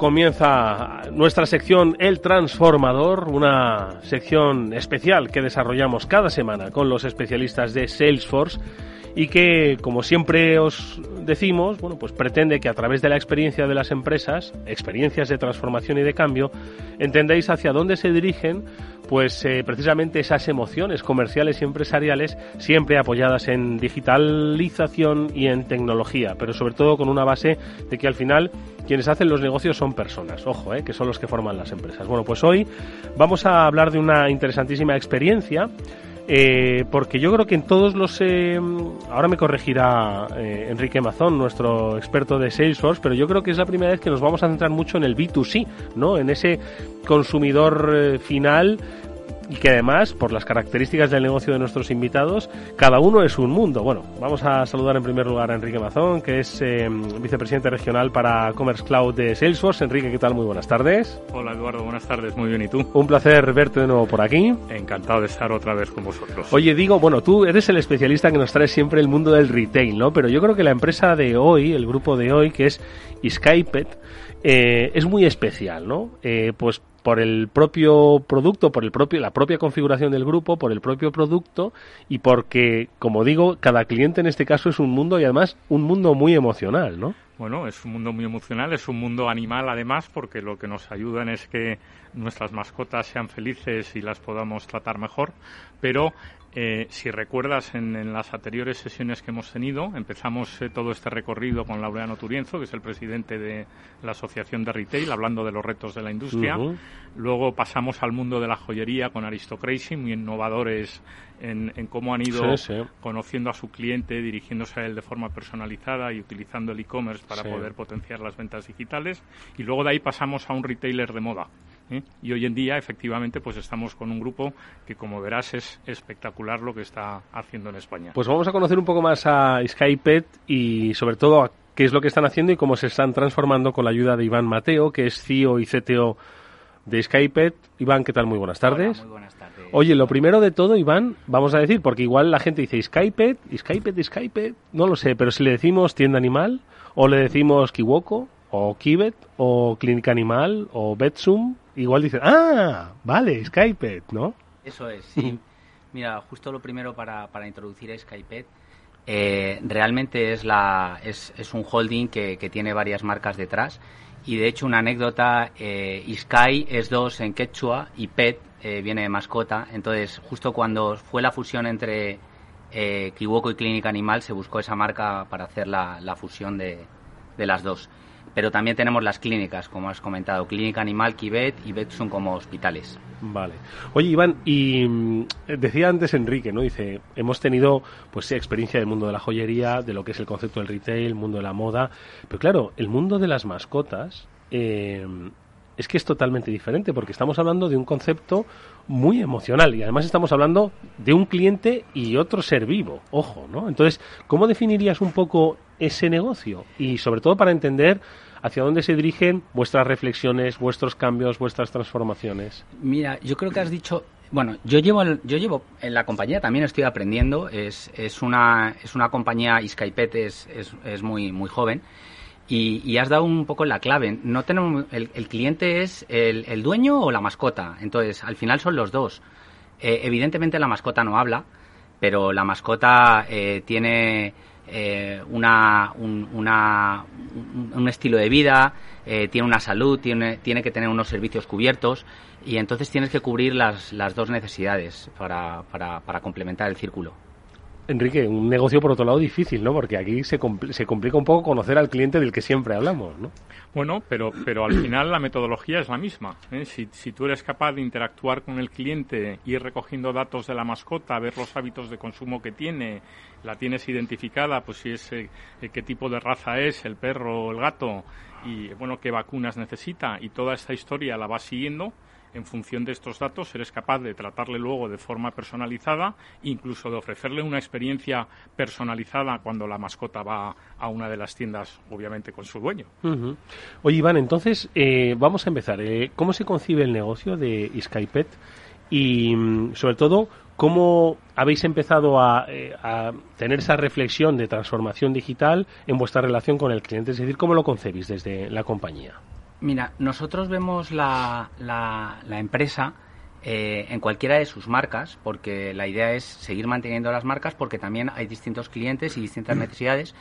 Comienza nuestra sección El Transformador, una sección especial que desarrollamos cada semana con los especialistas de Salesforce y que, como siempre os decimos, bueno, pues pretende que a través de la experiencia de las empresas, experiencias de transformación y de cambio, entendáis hacia dónde se dirigen pues eh, precisamente esas emociones comerciales y empresariales siempre apoyadas en digitalización y en tecnología, pero sobre todo con una base de que al final quienes hacen los negocios son personas, ojo, eh, que son los que forman las empresas. Bueno, pues hoy vamos a hablar de una interesantísima experiencia. Eh, porque yo creo que en todos los... ahora me corregirá Enrique Mazón, nuestro experto de Salesforce, pero yo creo que es la primera vez que nos vamos a centrar mucho en el B2C, ¿no? En ese consumidor final y que además, por las características del negocio de nuestros invitados, cada uno es un mundo. Bueno, vamos a saludar en primer lugar a Enrique Mazón, que es eh, vicepresidente regional para Commerce Cloud de Salesforce. Enrique, ¿qué tal? Muy buenas tardes. Hola Eduardo, buenas tardes, muy bien, ¿y tú? Un placer verte de nuevo por aquí. Encantado de estar otra vez con vosotros. Oye, digo, bueno, tú eres el especialista que nos trae siempre el mundo del retail, ¿no? Pero yo creo que la empresa de hoy, el grupo de hoy, que es Skypet, eh, es muy especial, ¿no? Eh, pues por el propio producto, por el propio, la propia configuración del grupo, por el propio producto y porque, como digo, cada cliente en este caso es un mundo y además un mundo muy emocional, ¿no? Bueno, es un mundo muy emocional, es un mundo animal además porque lo que nos ayudan es que nuestras mascotas sean felices y las podamos tratar mejor, pero eh, si recuerdas en, las anteriores sesiones que hemos tenido, empezamos eh, todo este recorrido con Laureano Turienzo, que es el presidente de la Asociación de Retail, hablando de los retos de la industria. Luego pasamos al mundo de la joyería con Aristocracy, muy innovadores en, cómo han ido conociendo a su cliente, dirigiéndose a él de forma personalizada y utilizando el e-commerce para poder potenciar las ventas digitales. Y luego de ahí pasamos a un retailer de moda ¿eh? Y hoy en día, efectivamente, pues estamos con un grupo que, como verás, es espectacular lo que está haciendo en España. Pues vamos a conocer un poco más a Skypet y, sobre todo, a qué es lo que están haciendo y cómo se están transformando con la ayuda de Iván Mateo, que es CEO y CTO de Skypet. Iván, ¿qué tal? Muy buenas tardes. muy buenas tardes. Oye, lo primero de todo, Iván, vamos a decir, porque igual la gente dice Skypet, Skypet, Skypet, no lo sé, pero si le decimos tienda animal, o le decimos Kiwoko, o Kibet, o Clínica Animal, o Betsum, igual dicen, ah, vale, Skypet, ¿no? Eso es, sí. Mira, justo lo primero para, para introducir a Skypet, eh, realmente es, la, es, un holding que, tiene varias marcas detrás. Y de hecho, una anécdota, eh, Iskai es dos en quechua y Pet eh, viene de mascota. Entonces, justo cuando fue la fusión entre eh, Kiwoko y Clínica Animal, se buscó esa marca para hacer la, la fusión de, de las dos pero también tenemos las clínicas, como has comentado, Clínica Animal, Kibet y son como hospitales. Vale. Oye, Iván, y mm, decía antes Enrique, ¿no? Dice, hemos tenido, pues experiencia del mundo de la joyería, de lo que es el concepto del retail, el mundo de la moda, pero claro, el mundo de las mascotas eh, es que es totalmente diferente, porque estamos hablando de un concepto muy emocional y además estamos hablando de un cliente y otro ser vivo, ojo, ¿no? Entonces, ¿cómo definirías un poco ese negocio? Y sobre todo para entender hacia dónde se dirigen vuestras reflexiones, vuestros cambios, vuestras transformaciones. Mira, yo creo que has dicho bueno, yo llevo, yo llevo en la compañía también estoy aprendiendo. Es, es una es una compañía Skypet es, es, es muy muy joven y, has dado un poco la clave. No tenemos el, cliente es el, dueño o la mascota. Entonces, al final son los dos. Eh, evidentemente la mascota no habla, pero la mascota eh, tiene eh, una, un, un, estilo de vida, tiene una salud, tiene, tiene que tener unos servicios cubiertos y entonces tienes que cubrir las, las dos necesidades para, para complementar el círculo. Enrique, un negocio por otro lado difícil, ¿no? Porque aquí se, se complica un poco conocer al cliente del que siempre hablamos, ¿no? Bueno, pero, pero al final la metodología es la misma. ¿eh? Si, si, tú eres capaz de interactuar con el cliente, ir recogiendo datos de la mascota, ver los hábitos de consumo que tiene, la tienes identificada, pues si es eh, qué tipo de raza es, el perro o el gato, y bueno, qué vacunas necesita, y toda esta historia la vas siguiendo, en función de estos datos eres capaz de tratarle luego de forma personalizada, incluso de ofrecerle una experiencia personalizada cuando la mascota va a una de las tiendas, obviamente con su dueño. Oye, Iván, entonces eh, vamos a empezar. Eh, ¿Cómo se concibe el negocio de Skypet? Y mm, sobre todo, ¿cómo habéis empezado eh, a, tener esa reflexión de transformación digital en vuestra relación con el cliente? Es decir, ¿cómo lo concebís desde la compañía? Mira, nosotros vemos la, la, empresa eh, en cualquiera de sus marcas, porque la idea es seguir manteniendo las marcas, porque también hay distintos clientes y distintas necesidades,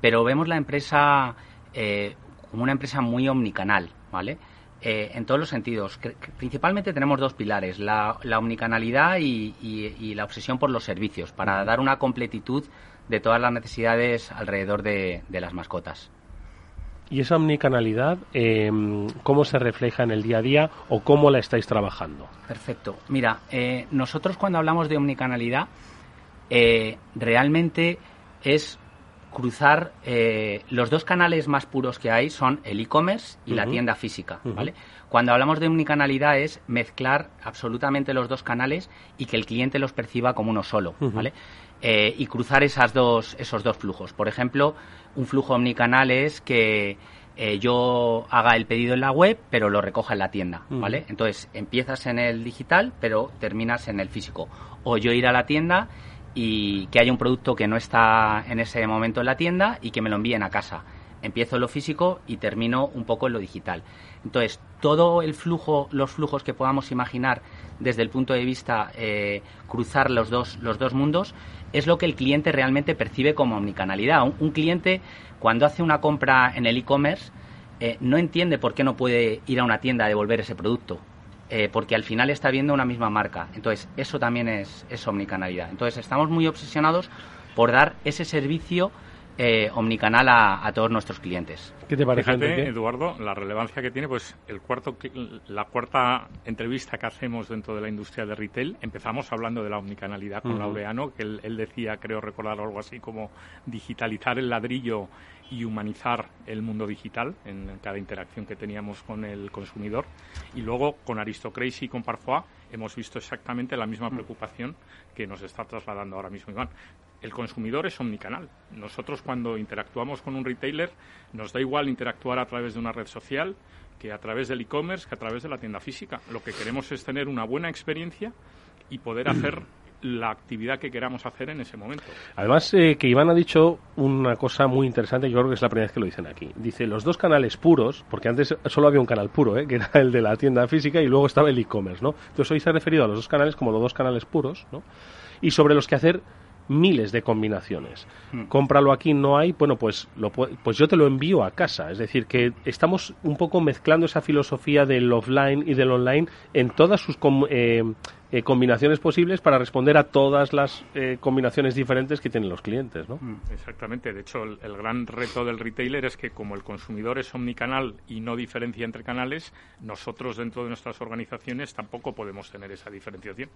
pero vemos la empresa eh, como una empresa muy omnicanal, ¿vale? Eh, en todos los sentidos. Principalmente tenemos dos pilares, la, omnicanalidad y, la obsesión por los servicios, para dar una completitud de todas las necesidades alrededor de las mascotas. ¿Y esa omnicanalidad em, cómo se refleja en el día a día o cómo la estáis trabajando? Perfecto. Mira, eh, nosotros cuando hablamos de omnicanalidad, eh, realmente es cruzar eh, los dos canales más puros que hay son el e-commerce y la tienda física, ¿vale? Cuando hablamos de omnicanalidad es mezclar absolutamente los dos canales y que el cliente los perciba como uno solo, ¿vale? Y cruzar esas dos, esos dos flujos. Por ejemplo, un flujo omnicanal es que eh, yo haga el pedido en la web, pero lo recoja en la tienda, ¿vale? Entonces, empiezas en el digital, pero terminas en el físico. O yo ir a la tienda y que haya un producto que no está en ese momento en la tienda y que me lo envíen a casa. Empiezo en lo físico y termino un poco en lo digital. Entonces, todo el flujo, los flujos que podamos imaginar desde el punto de vista eh, cruzar los dos, los dos mundos, es lo que el cliente realmente percibe como omnicanalidad. Un, cliente, cuando hace una compra en el e-commerce, eh, no entiende por qué no puede ir a una tienda a devolver ese producto. Eh, porque al final está viendo una misma marca. Entonces, eso también es, es omnicanalidad. Entonces, estamos muy obsesionados por dar ese servicio eh, omnicanal a, todos nuestros clientes. ¿Qué te parece, Eduardo, la relevancia que tiene, pues el cuarto, la cuarta entrevista que hacemos dentro de la industria de retail, empezamos hablando de la omnicanalidad con Laureano, que él, decía, creo recordar algo así como digitalizar el ladrillo y humanizar el mundo digital en cada interacción que teníamos con el consumidor. Y luego con Aristocracy y con Parfois hemos visto exactamente la misma preocupación que nos está trasladando ahora mismo Iván el consumidor es omnicanal. Nosotros cuando interactuamos con un retailer nos da igual interactuar a través de una red social que a través del e-commerce, que a través de la tienda física. Lo que queremos es tener una buena experiencia y poder [clears throat] hacer la actividad que queramos hacer en ese momento. Además, eh, que Iván ha dicho una cosa muy interesante, yo creo que es la primera vez que lo dicen aquí. Dice, los dos canales puros, porque antes solo había un canal puro, eh, que era el de la tienda física, y luego estaba el e-commerce, ¿no? Entonces hoy se ha referido a los dos canales como los dos canales puros, ¿no? Y sobre los que hacer miles de combinaciones. Hmm. Cómpralo aquí, no hay, bueno, pues, lo, pues yo te lo envío a casa. Es decir, que estamos un poco mezclando esa filosofía del offline y del online en todas sus eh, eh, combinaciones posibles para responder a todas las eh, combinaciones diferentes que tienen los clientes. ¿no? Hmm. Exactamente. De hecho, el, el, gran reto del retailer es que como el consumidor es omnicanal y no diferencia entre canales, nosotros dentro de nuestras organizaciones tampoco podemos tener esa diferenciación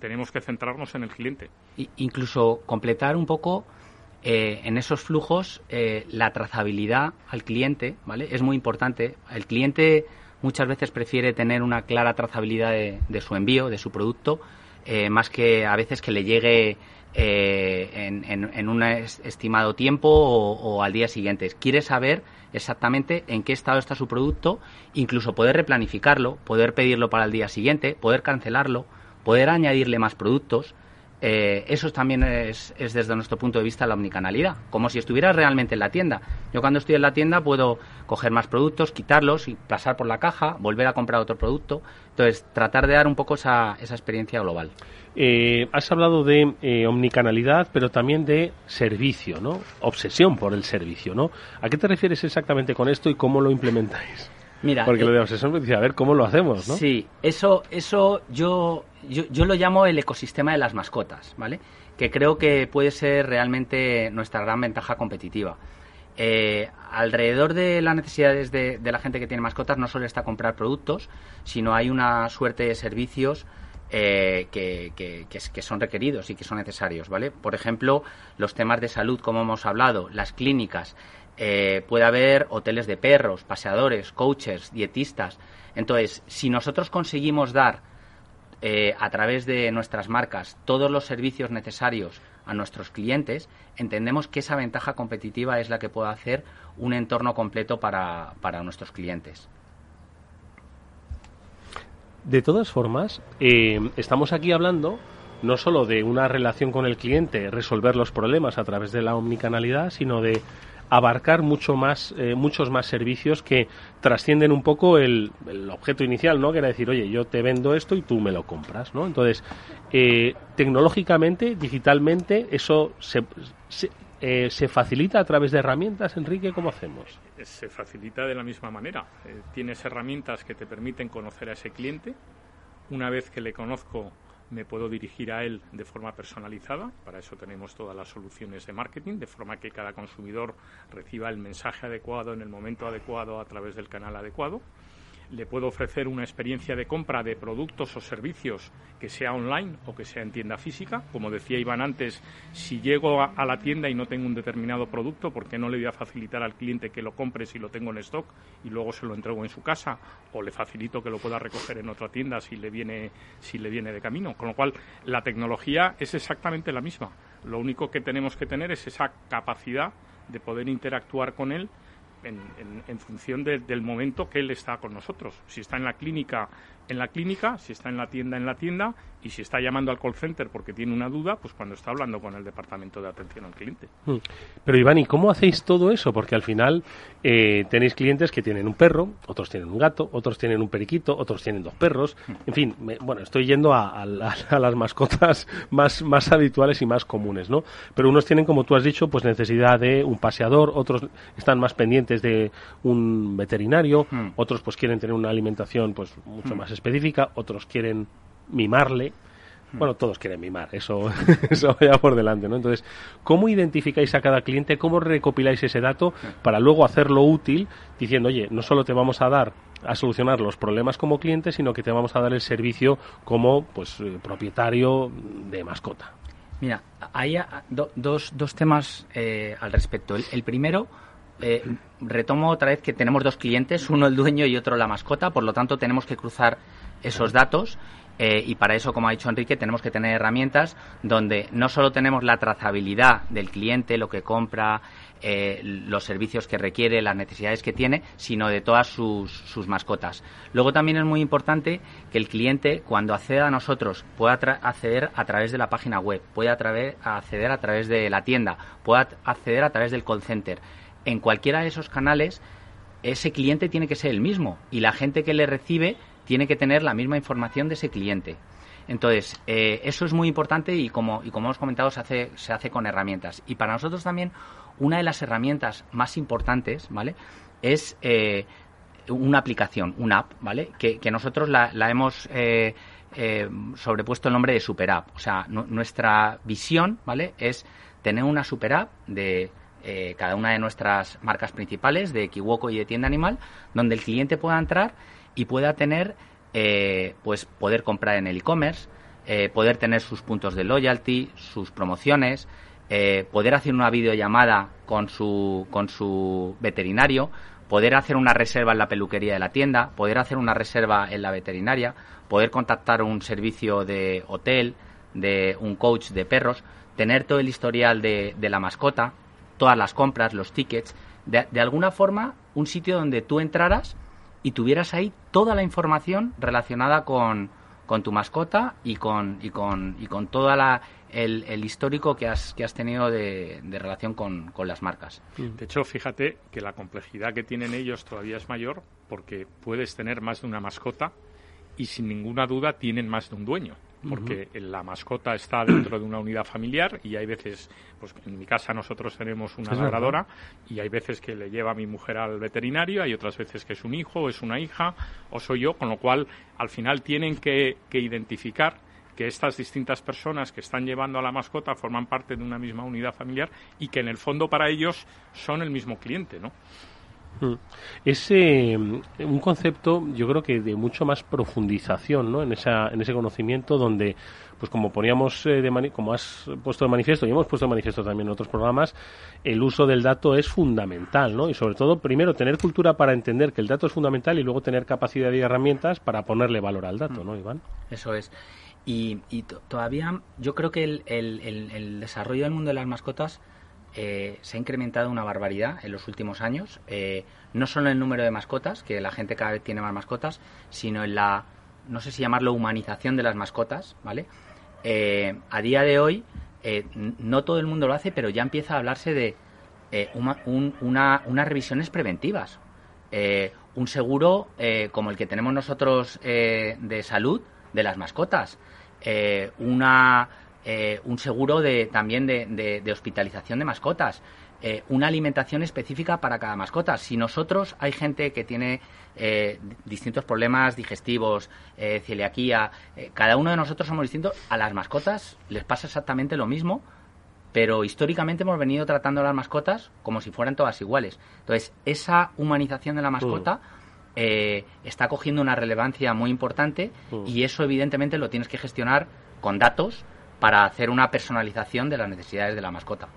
tenemos que centrarnos en el cliente. incluso completar un poco eh, en esos flujos eh, la trazabilidad al cliente, ¿vale? Es muy importante. El cliente muchas veces prefiere tener una clara trazabilidad de, su envío, de su producto, eh, más que a veces que le llegue en, un estimado tiempo o, o, al día siguiente. Quiere saber exactamente en qué estado está su producto, incluso poder replanificarlo, poder pedirlo para el día siguiente, poder cancelarlo poder añadirle más productos, eh, eso también es, desde nuestro punto de vista la omnicanalidad, como si estuvieras realmente en la tienda. Yo cuando estoy en la tienda puedo coger más productos, quitarlos y pasar por la caja, volver a comprar otro producto. Entonces, tratar de dar un poco esa, esa experiencia global. Eh, has hablado de eh, omnicanalidad, pero también de servicio, ¿no? Obsesión por el servicio, ¿no? ¿A qué te refieres exactamente con esto y cómo lo implementáis? Mira, Porque lo de obsesión, dice, a ver cómo lo hacemos, ¿no? Sí, eso, eso yo yo, lo llamo el ecosistema de las mascotas, ¿vale? Que creo que puede ser realmente nuestra gran ventaja competitiva. Eh, alrededor de las necesidades de, la gente que tiene mascotas no solo está comprar productos, sino hay una suerte de servicios eh, que, que, son requeridos y que son necesarios, ¿vale? Por ejemplo, los temas de salud, como hemos hablado, las clínicas, eh, puede haber hoteles de perros, paseadores, coaches, dietistas. Entonces, si nosotros conseguimos dar eh, a través de nuestras marcas todos los servicios necesarios a nuestros clientes, entendemos que esa ventaja competitiva es la que puede hacer un entorno completo para, nuestros clientes. De todas formas, eh, estamos aquí hablando no solo de una relación con el cliente, resolver los problemas a través de la omnicanalidad, sino de abarcar mucho más, eh, muchos más servicios que trascienden un poco el, objeto inicial, ¿no? Que era decir, oye, yo te vendo esto y tú me lo compras, ¿no? Entonces, eh, tecnológicamente, digitalmente, eso se, eh, se, facilita a través de herramientas, Enrique, ¿cómo hacemos? Se facilita de la misma manera. tienes herramientas que te permiten conocer a ese cliente. Una vez que le conozco, me puedo dirigir a él de forma personalizada. Para eso tenemos todas las soluciones de marketing, de forma que cada consumidor reciba el mensaje adecuado en el momento adecuado a través del canal adecuado le puedo ofrecer una experiencia de compra de productos o servicios que sea online o que sea en tienda física. Como decía Iván antes, si llego a, la tienda y no tengo un determinado producto, ¿por qué no le voy a facilitar al cliente que lo compre si lo tengo en stock y luego se lo entrego en su casa? O le facilito que lo pueda recoger en otra tienda si le viene, si le viene de camino. Con lo cual, la tecnología es exactamente la misma. Lo único que tenemos que tener es esa capacidad de poder interactuar con él en, función del momento que él está con nosotros. Si está en la clínica, en la clínica, si está en la tienda, en la tienda, y si está llamando al call center porque tiene una duda, pues cuando está hablando con el departamento de atención al cliente. Hmm. Pero Iván, ¿y cómo hacéis todo eso? Porque al final eh, tenéis clientes que tienen un perro, otros tienen un gato, otros tienen un periquito, otros tienen dos perros. Hmm. En fin, bueno, estoy yendo [laughs] a, las mascotas más, más habituales y más comunes, ¿no? Pero unos tienen, como tú has dicho, pues necesidad de un paseador, otros están más pendientes de un veterinario, hmm. otros pues quieren tener una alimentación pues mucho más específica, otros quieren mimarle. Bueno, todos quieren mimar, eso, [laughs] eso vaya por delante, ¿no? Entonces, ¿cómo identificáis a cada cliente? ¿Cómo recopiláis ese dato para luego hacerlo útil diciendo, oye, no solo te vamos a dar a solucionar los problemas como cliente, sino que te vamos a dar el servicio como pues eh, propietario de mascota? Mira, hay dos, dos temas eh, al respecto. El, primero, eh, retomo otra vez que tenemos dos clientes, uno el dueño y otro la mascota, por lo tanto tenemos que cruzar esos datos eh, y para eso, como ha dicho Enrique, tenemos que tener herramientas donde no solo tenemos la trazabilidad del cliente, lo que compra, eh, los servicios que requiere, las necesidades que tiene, sino de todas sus, mascotas. Luego también es muy importante que el cliente, cuando acceda a nosotros, pueda acceder a través de la página web, pueda acceder a través de la tienda, pueda acceder a través del call center. En cualquiera de esos canales, ese cliente tiene que ser el mismo y la gente que le recibe tiene que tener la misma información de ese cliente. Entonces, eh, eso es muy importante y como, y como hemos comentado, se hace, se hace con herramientas. Y para nosotros también, una de las herramientas más importantes, ¿vale? Es eh, una aplicación, una app, ¿vale? Que, nosotros la, hemos eh, sobrepuesto el nombre de Super App. O sea, nuestra visión, ¿vale? Es tener una Super App de cada una de nuestras marcas principales, de Kiwoko y de Tienda Animal, donde el cliente pueda entrar y pueda tener eh, pues poder comprar en el e-commerce, eh, poder tener sus puntos de loyalty, sus promociones, eh, poder hacer una videollamada con su, con su veterinario, poder hacer una reserva en la peluquería de la tienda, poder hacer una reserva en la veterinaria, poder contactar un servicio de hotel, de un coach de perros, tener todo el historial de, la mascota, todas las compras, los tickets, de, de alguna forma un sitio donde tú entraras y tuvieras ahí toda la información relacionada con, tu mascota y con, y con, y con todo el, el, histórico que has, que has tenido de, de relación con, con, las marcas. De hecho, fíjate que la complejidad que tienen ellos todavía es mayor porque puedes tener más de una mascota y sin ninguna duda tienen más de un dueño porque la mascota está dentro de una unidad familiar y hay veces, pues en mi casa nosotros tenemos una labradora y hay veces que le lleva a mi mujer al veterinario, hay otras veces que es un hijo, o es una hija o soy yo, con lo cual al final tienen que, que identificar que estas distintas personas que están llevando a la mascota forman parte de una misma unidad familiar y que en el fondo para ellos son el mismo cliente, ¿no? Mm. Es un concepto, yo creo que de mucho más profundización ¿no? en, esa, en ese conocimiento donde, pues como poníamos, eh, de como has puesto de manifiesto y hemos puesto de manifiesto también en otros programas, el uso del dato es fundamental, ¿no? Y sobre todo, primero, tener cultura para entender que el dato es fundamental y luego tener capacidad y herramientas para ponerle valor al dato, ¿no, Iván? Eso es. Y, todavía yo creo que el, el, el desarrollo del mundo de las mascotas eh, se ha incrementado una barbaridad en los últimos años, eh, no solo en el número de mascotas, que la gente cada vez tiene más mascotas, sino en la, no sé si llamarlo humanización de las mascotas, ¿vale? Eh, a día de hoy, no todo el mundo lo hace, pero ya empieza a hablarse de una, unas revisiones preventivas. un seguro como el que tenemos nosotros de salud de las mascotas. una eh, un seguro de, también de, hospitalización de mascotas, eh, una alimentación específica para cada mascota. Si nosotros hay gente que tiene eh, distintos problemas digestivos, celiaquía, cada uno de nosotros somos distintos, a las mascotas les pasa exactamente lo mismo, pero históricamente hemos venido tratando a las mascotas como si fueran todas iguales. Entonces, esa humanización de la mascota... está cogiendo una relevancia muy importante y eso evidentemente lo tienes que gestionar con datos para hacer una personalización de las necesidades de la mascota.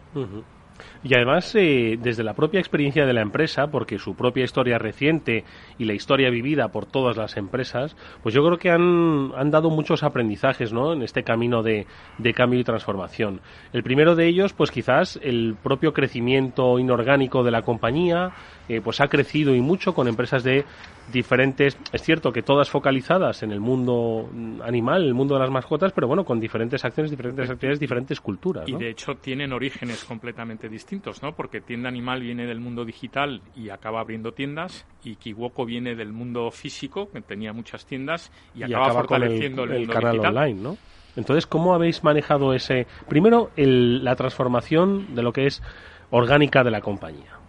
Y además, eh, desde la propia experiencia de la empresa, porque su propia historia reciente y la historia vivida por todas las empresas, pues yo creo que han, han dado muchos aprendizajes ¿no? en este camino de, de, cambio y transformación. El primero de ellos, pues quizás el propio crecimiento inorgánico de la compañía, eh, pues ha crecido y mucho con empresas de diferentes, es cierto que todas focalizadas en el mundo animal, el mundo de las mascotas, pero bueno, con diferentes acciones, diferentes actividades, diferentes culturas. Y de hecho tienen orígenes completamente distintos, ¿no? Porque Tienda Animal viene del mundo digital y acaba abriendo tiendas, y Kiwoko viene del mundo físico, que tenía muchas tiendas, y, acaba, fortaleciendo el, canal online, ¿no? Entonces, ¿cómo habéis manejado ese, primero, la transformación de lo que es orgánica de la compañía?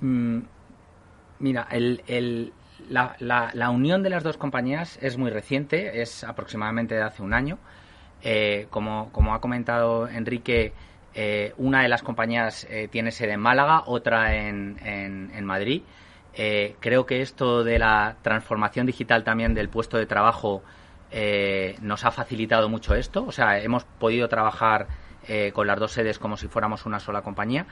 Mm, mira, la, unión de las dos compañías es muy reciente, es aproximadamente de hace un año. Eh, como, ha comentado Enrique, eh, una de las compañías eh, tiene sede en Málaga, otra en, en, Madrid. creo que esto de la transformación digital también del puesto de trabajo nos ha facilitado mucho esto. O sea, hemos podido trabajar con las dos sedes como si fuéramos una sola compañía.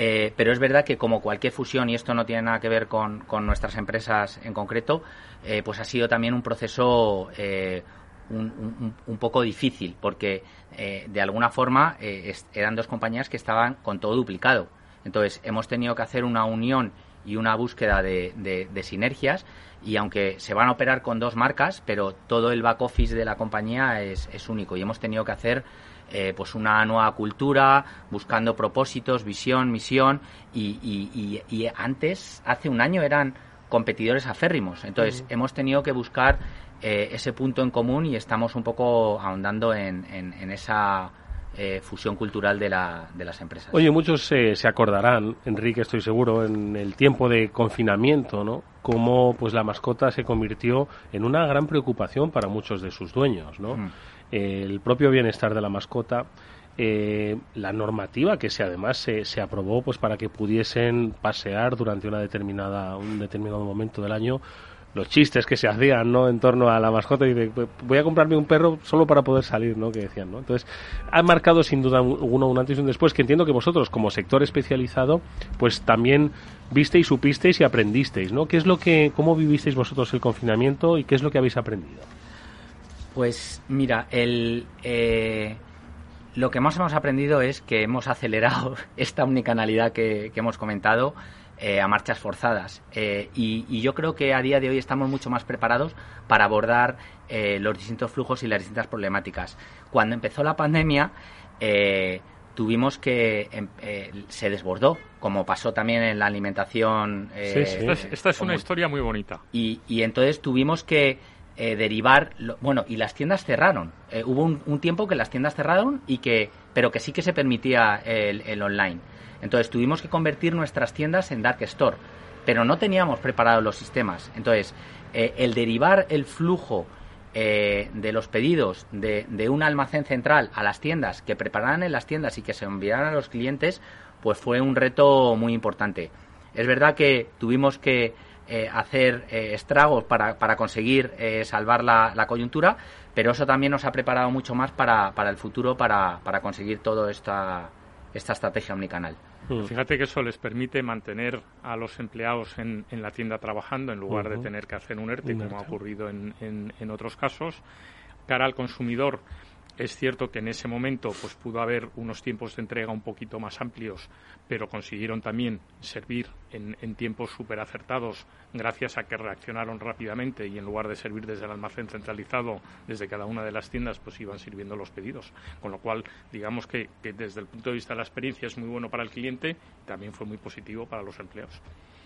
Eh, pero es verdad que como cualquier fusión, y esto no tiene nada que ver con, nuestras empresas en concreto, eh, pues ha sido también un proceso eh, un, poco difícil, porque de alguna forma eran dos compañías que estaban con todo duplicado. Entonces hemos tenido que hacer una unión y una búsqueda de, sinergias y aunque se van a operar con dos marcas, pero todo el back office de la compañía es, es único y hemos tenido que hacer eh, pues una nueva cultura, buscando propósitos, visión, misión y, y, antes, hace un año eran competidores aférrimos. Entonces, hemos tenido que buscar eh, ese punto en común y estamos un poco ahondando en, esa eh, fusión cultural de, la, de, las empresas. Oye, muchos se acordarán, Enrique, estoy seguro, en el tiempo de confinamiento, ¿no? Cómo pues la mascota se convirtió en una gran preocupación para muchos de sus dueños, ¿no? El propio bienestar de la mascota eh, la normativa que se además se, se, aprobó pues para que pudiesen pasear durante una determinada un determinado momento del año los chistes que se hacían no en torno a la mascota y de voy a comprarme un perro solo para poder salir no que decían no entonces ha marcado sin duda uno un antes y un después que entiendo que vosotros como sector especializado pues también visteis supisteis y aprendisteis no qué es lo que cómo vivisteis vosotros el confinamiento y qué es lo que habéis aprendido pues mira el eh lo que más hemos aprendido es que hemos acelerado [laughs] esta unicanalidad que, que hemos comentado eh, a marchas forzadas. Eh, y, yo creo que a día de hoy estamos mucho más preparados para abordar eh, los distintos flujos y las distintas problemáticas. Cuando empezó la pandemia, tuvimos que em, se desbordó, como pasó también en la alimentación. sí, sí. Esta es, una historia muy bonita. Y, y entonces tuvimos que eh, derivar, bueno, y las tiendas cerraron. Eh, hubo un, tiempo que las tiendas cerraron y que, pero que sí que se permitía el, online. Entonces tuvimos que convertir nuestras tiendas en dark store, pero no teníamos preparados los sistemas. Entonces eh, el derivar el flujo de los pedidos de, de, un almacén central a las tiendas, que prepararan en las tiendas y que se enviaran a los clientes, pues fue un reto muy importante. Es verdad que tuvimos que eh, hacer eh, estragos para, para conseguir eh, salvar la, la, coyuntura, pero eso también nos ha preparado mucho más para, para el futuro, para, para conseguir toda esta, esta estrategia omnicanal. Hmm. Fíjate que eso les permite mantener a los empleados en, en la tienda trabajando en lugar de tener que hacer un ERTE, como ha ocurrido en, en, en otros casos. Cara al consumidor, es cierto que en ese momento pues pudo haber unos tiempos de entrega un poquito más amplios, pero consiguieron también servir en, tiempos súper acertados gracias a que reaccionaron rápidamente y en lugar de servir desde el almacén centralizado, desde cada una de las tiendas, pues iban sirviendo los pedidos. Con lo cual, digamos que, que desde el punto de vista de la experiencia es muy bueno para el cliente también fue muy positivo para los empleados.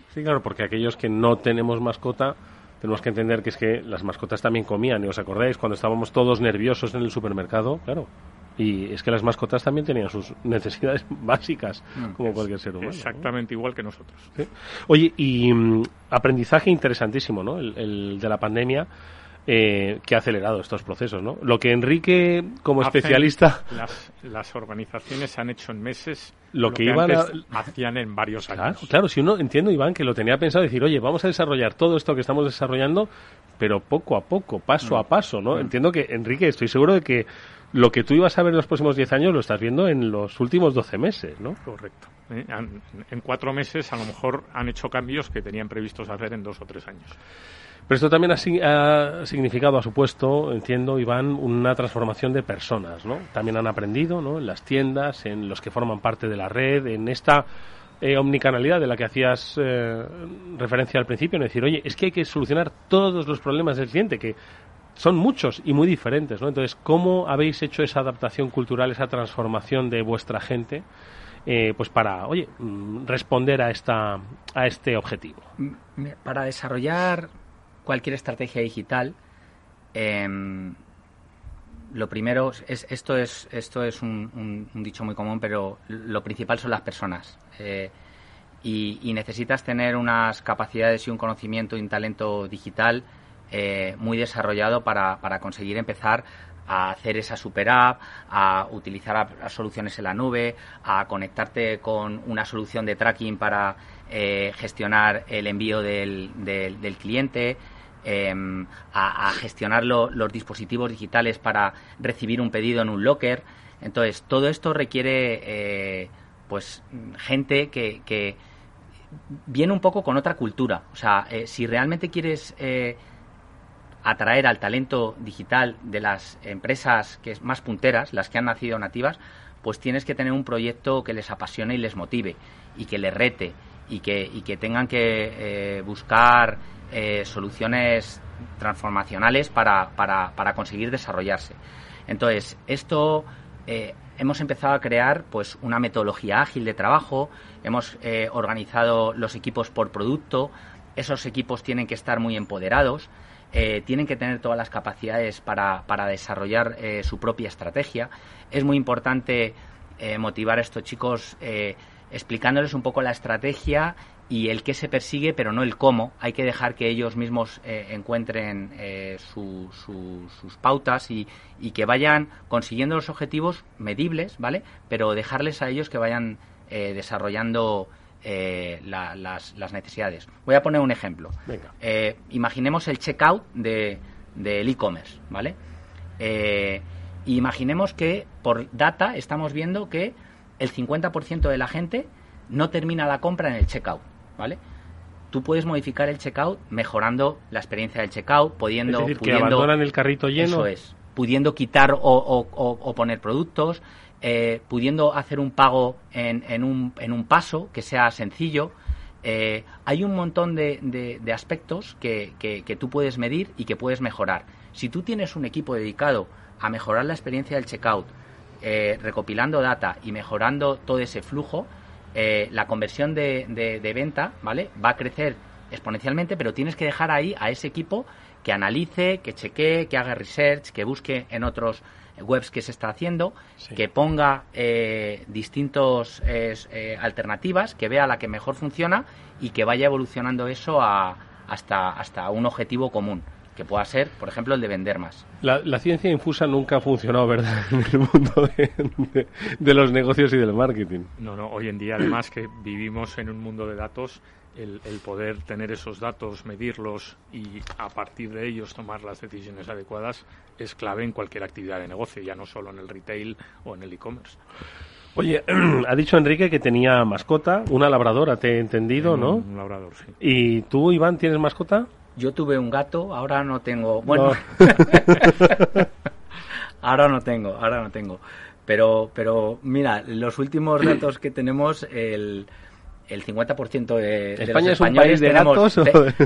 Sí, claro, porque aquellos que no tenemos mascota tenemos que entender que es que las mascotas también comían, y os acordáis, cuando estábamos todos nerviosos en el supermercado, claro. Y es que las mascotas también tenían sus [laughs] necesidades básicas, mm, como cualquier ser humano. Exactamente igual que nosotros. Oye, y mm, aprendizaje interesantísimo, ¿no? el de la pandemia eh, que ha acelerado estos procesos, ¿no? Lo que Enrique, como especialista... Las, organizaciones se han hecho en meses lo, que, iban a... hacían en varios años. Claro, si uno, entiendo, Iván, que lo tenía pensado decir, oye, vamos a desarrollar todo esto que estamos desarrollando, pero poco a poco, paso a mm. paso, ¿no? Mm. Entiendo que, Enrique, estoy seguro de que lo que tú ibas a ver en los próximos 10 años lo estás viendo en los últimos 12 meses, ¿no? Correcto. ¿eh? En cuatro meses a lo mejor han hecho cambios que tenían previstos hacer en dos o tres años. Pero esto también ha, significado, ha supuesto, entiendo, Iván, una transformación de personas, ¿no? También han aprendido, ¿no? En las tiendas, en los que forman parte de la red, en esta eh, omnicanalidad de la que hacías eh, referencia al principio, en decir, oye, es que hay que solucionar todos los problemas del cliente, que son muchos y muy diferentes, ¿no? Entonces, ¿cómo habéis hecho esa adaptación cultural, esa transformación de vuestra gente? Eh, pues para, oye, mm, responder a esta a este objetivo. Para desarrollar cualquier estrategia digital, em, lo primero es esto es esto es un, dicho muy común, pero lo principal son las personas. Eh, y, necesitas tener unas capacidades y un conocimiento y un talento digital eh, muy desarrollado para, para, conseguir empezar a hacer esa super app, a utilizar soluciones en la nube, a conectarte con una solución de tracking para eh, gestionar el envío del, del cliente, Em, a, gestionar los dispositivos digitales para recibir un pedido en un locker. Entonces, todo esto requiere eh, pues gente que, viene un poco con otra cultura. O sea, eh, si realmente quieres eh, atraer al talento digital de las empresas que es más punteras, las que han nacido nativas, pues tienes que tener un proyecto que les apasione y les motive y que les rete y que, y que tengan que buscar eh, soluciones transformacionales para, para, para, conseguir desarrollarse. Entonces, esto eh, hemos empezado a crear pues una metodología ágil de trabajo, hemos eh, organizado los equipos por producto esos equipos tienen que estar muy empoderados, eh, tienen que tener todas las capacidades para, para desarrollar eh, su propia estrategia. Es muy importante eh, motivar a estos chicos explicándoles un poco la estrategia y el qué se persigue, pero no el cómo. Hay que dejar que ellos mismos encuentren sus pautas y, y, que vayan consiguiendo los objetivos medibles, ¿vale? Pero dejarles a ellos que vayan desarrollando eh, las, necesidades. Voy a poner un ejemplo. Eh, imaginemos el checkout del de, e-commerce, ¿vale? Eh, imaginemos que por data estamos viendo que el 50% de la gente no termina la compra en el checkout, ¿vale? Tú puedes modificar el checkout mejorando la experiencia del checkout, pudiendo... Es decir, que abandonan el carrito lleno. Eso es. Pudiendo quitar o, o poner productos, eh, pudiendo hacer un pago en, en, un, en, un, paso que sea sencillo. Eh, hay un montón de, de, aspectos que, que, tú puedes medir y que puedes mejorar. Si tú tienes un equipo dedicado a mejorar la experiencia del checkout, eh, recopilando data y mejorando todo ese flujo, la conversión de, de, venta ¿vale? va a crecer exponencialmente, pero tienes que dejar ahí a ese equipo que analice, que chequee, que haga research, que busque en otros webs que se está haciendo, que ponga eh, distintos eh, alternativas, que vea la que mejor funciona y que vaya evolucionando eso a, hasta, hasta un objetivo común que pueda ser, por ejemplo, el de vender más. La, ciencia infusa nunca ha funcionado, ¿verdad?, [laughs] en el mundo de, de, los negocios y del marketing. No, no, hoy en día, además, que vivimos en un mundo de datos, el, poder tener esos datos, medirlos y a partir de ellos tomar las decisiones adecuadas es clave en cualquier actividad de negocio, ya no solo en el retail o en el e-commerce. Oye, [clears throat] ha dicho Enrique que tenía mascota, una labradora, te he entendido, ¿no? Un labrador, sí. ¿Y tú, Iván, tienes mascota? Yo tuve un gato, ahora no tengo. Bueno, [laughs] ahora no tengo, ahora no tengo. Pero, pero mira, los últimos datos que tenemos, el, el 50% de, de ¿España es un país de gatos?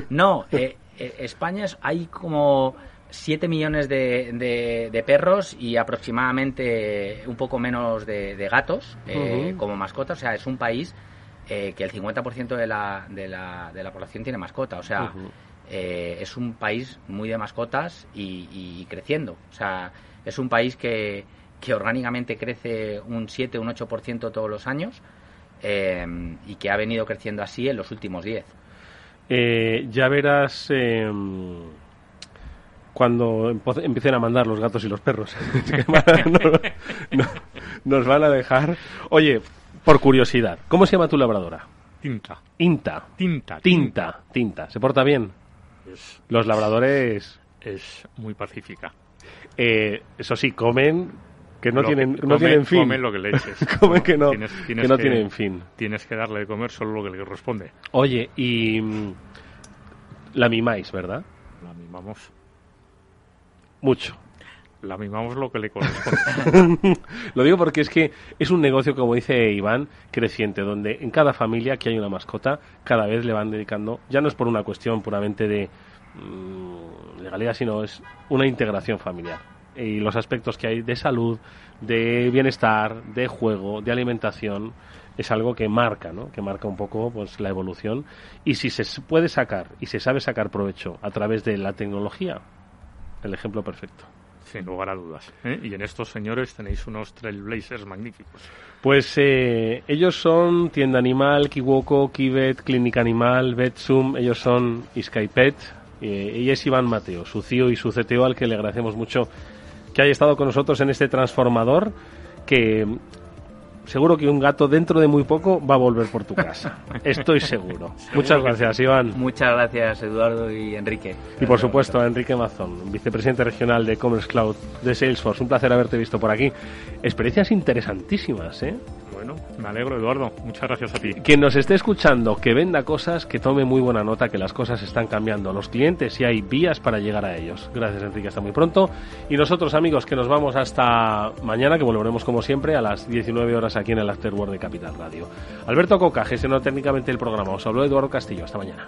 no, eh, eh, España es, hay como 7 millones de, de, perros y aproximadamente un poco menos de, gatos eh, como mascotas. O sea, es un país que el 50% de la, de, la, de la población tiene mascota. O sea, es un país muy de mascotas y, y, creciendo. O sea, es un país que, que orgánicamente crece un 7, un 8% todos los años. Em, y que ha venido creciendo así en los últimos 10. Eh, ya verás em, cuando empiecen a mandar los gatos y los perros. [laughs] nos van a dejar. Oye, por curiosidad, ¿cómo se llama tu labradora? Tinta. Inta. Tinta. Tinta. Tinta. ¿Se porta bien? Los labradores. Es muy pacífica. Eh, eso sí, comen que no tienen no tienen fin. comen lo que le eches. [laughs] Comen que no que no tienen fin. tienes que darle de comer solo lo que le corresponde. Oye y mm, la mimáis verdad la mimamos. Mucho la mimamos lo que le corresponde [laughs] lo digo porque es que es un negocio como dice Iván creciente donde en cada familia que hay una mascota cada vez le van dedicando ya no es por una cuestión puramente de mm, legalidad sino es una integración familiar y los aspectos que hay de salud, de bienestar, de juego, de alimentación, es algo que marca, ¿no? Que marca un poco pues la evolución y si se puede sacar y se sabe sacar provecho a través de la tecnología, el ejemplo perfecto. Sin lugar a dudas. ¿eh? Y en estos señores tenéis unos trailblazers magníficos. Pues eh, ellos son Tienda Animal, Kiwoko, Kivet, Clínica Animal, Betsum, ellos son Skypet, eh, y es Iván Mateo, su CIO y su CTO, al que le agradecemos mucho que haya estado con nosotros en este transformador que seguro que un gato dentro de muy poco va a volver por tu casa. [laughs] Estoy seguro. Muchas gracias, Iván. Muchas gracias, Eduardo y Enrique. Y por supuesto a Enrique Mazón, vicepresidente regional de Commerce Cloud de Salesforce. Un placer haberte visto por aquí. Experiencias interesantísimas, ¿eh? Bueno, me alegro, Eduardo. Muchas gracias a ti. Quien nos esté escuchando, que venda cosas, que tome muy buena nota, que las cosas están cambiando. Los clientes y hay vías para llegar a ellos. Gracias, Enrique. Hasta muy pronto. Y nosotros, amigos, que nos vamos hasta mañana, que volveremos como siempre a las 19 horas aquí en el Afterword de Capital Radio. Alberto Coca gestionó técnicamente el programa. Os habló Eduardo Castillo. Hasta mañana.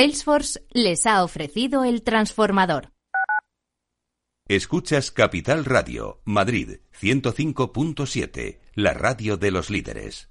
Salesforce les ha ofrecido el transformador. Escuchas Capital Radio, Madrid 105.7, la radio de los líderes.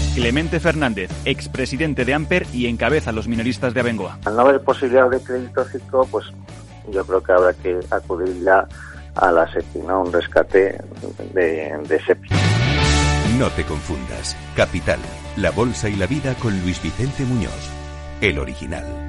Clemente Fernández, expresidente de Amper y encabeza los minoristas de Abengoa. Al no haber posibilidad de crédito fijo, pues yo creo que habrá que acudir ya a la SEPI, ¿no? Un rescate de, de SEPI. No te confundas. Capital, La Bolsa y la Vida con Luis Vicente Muñoz, el original.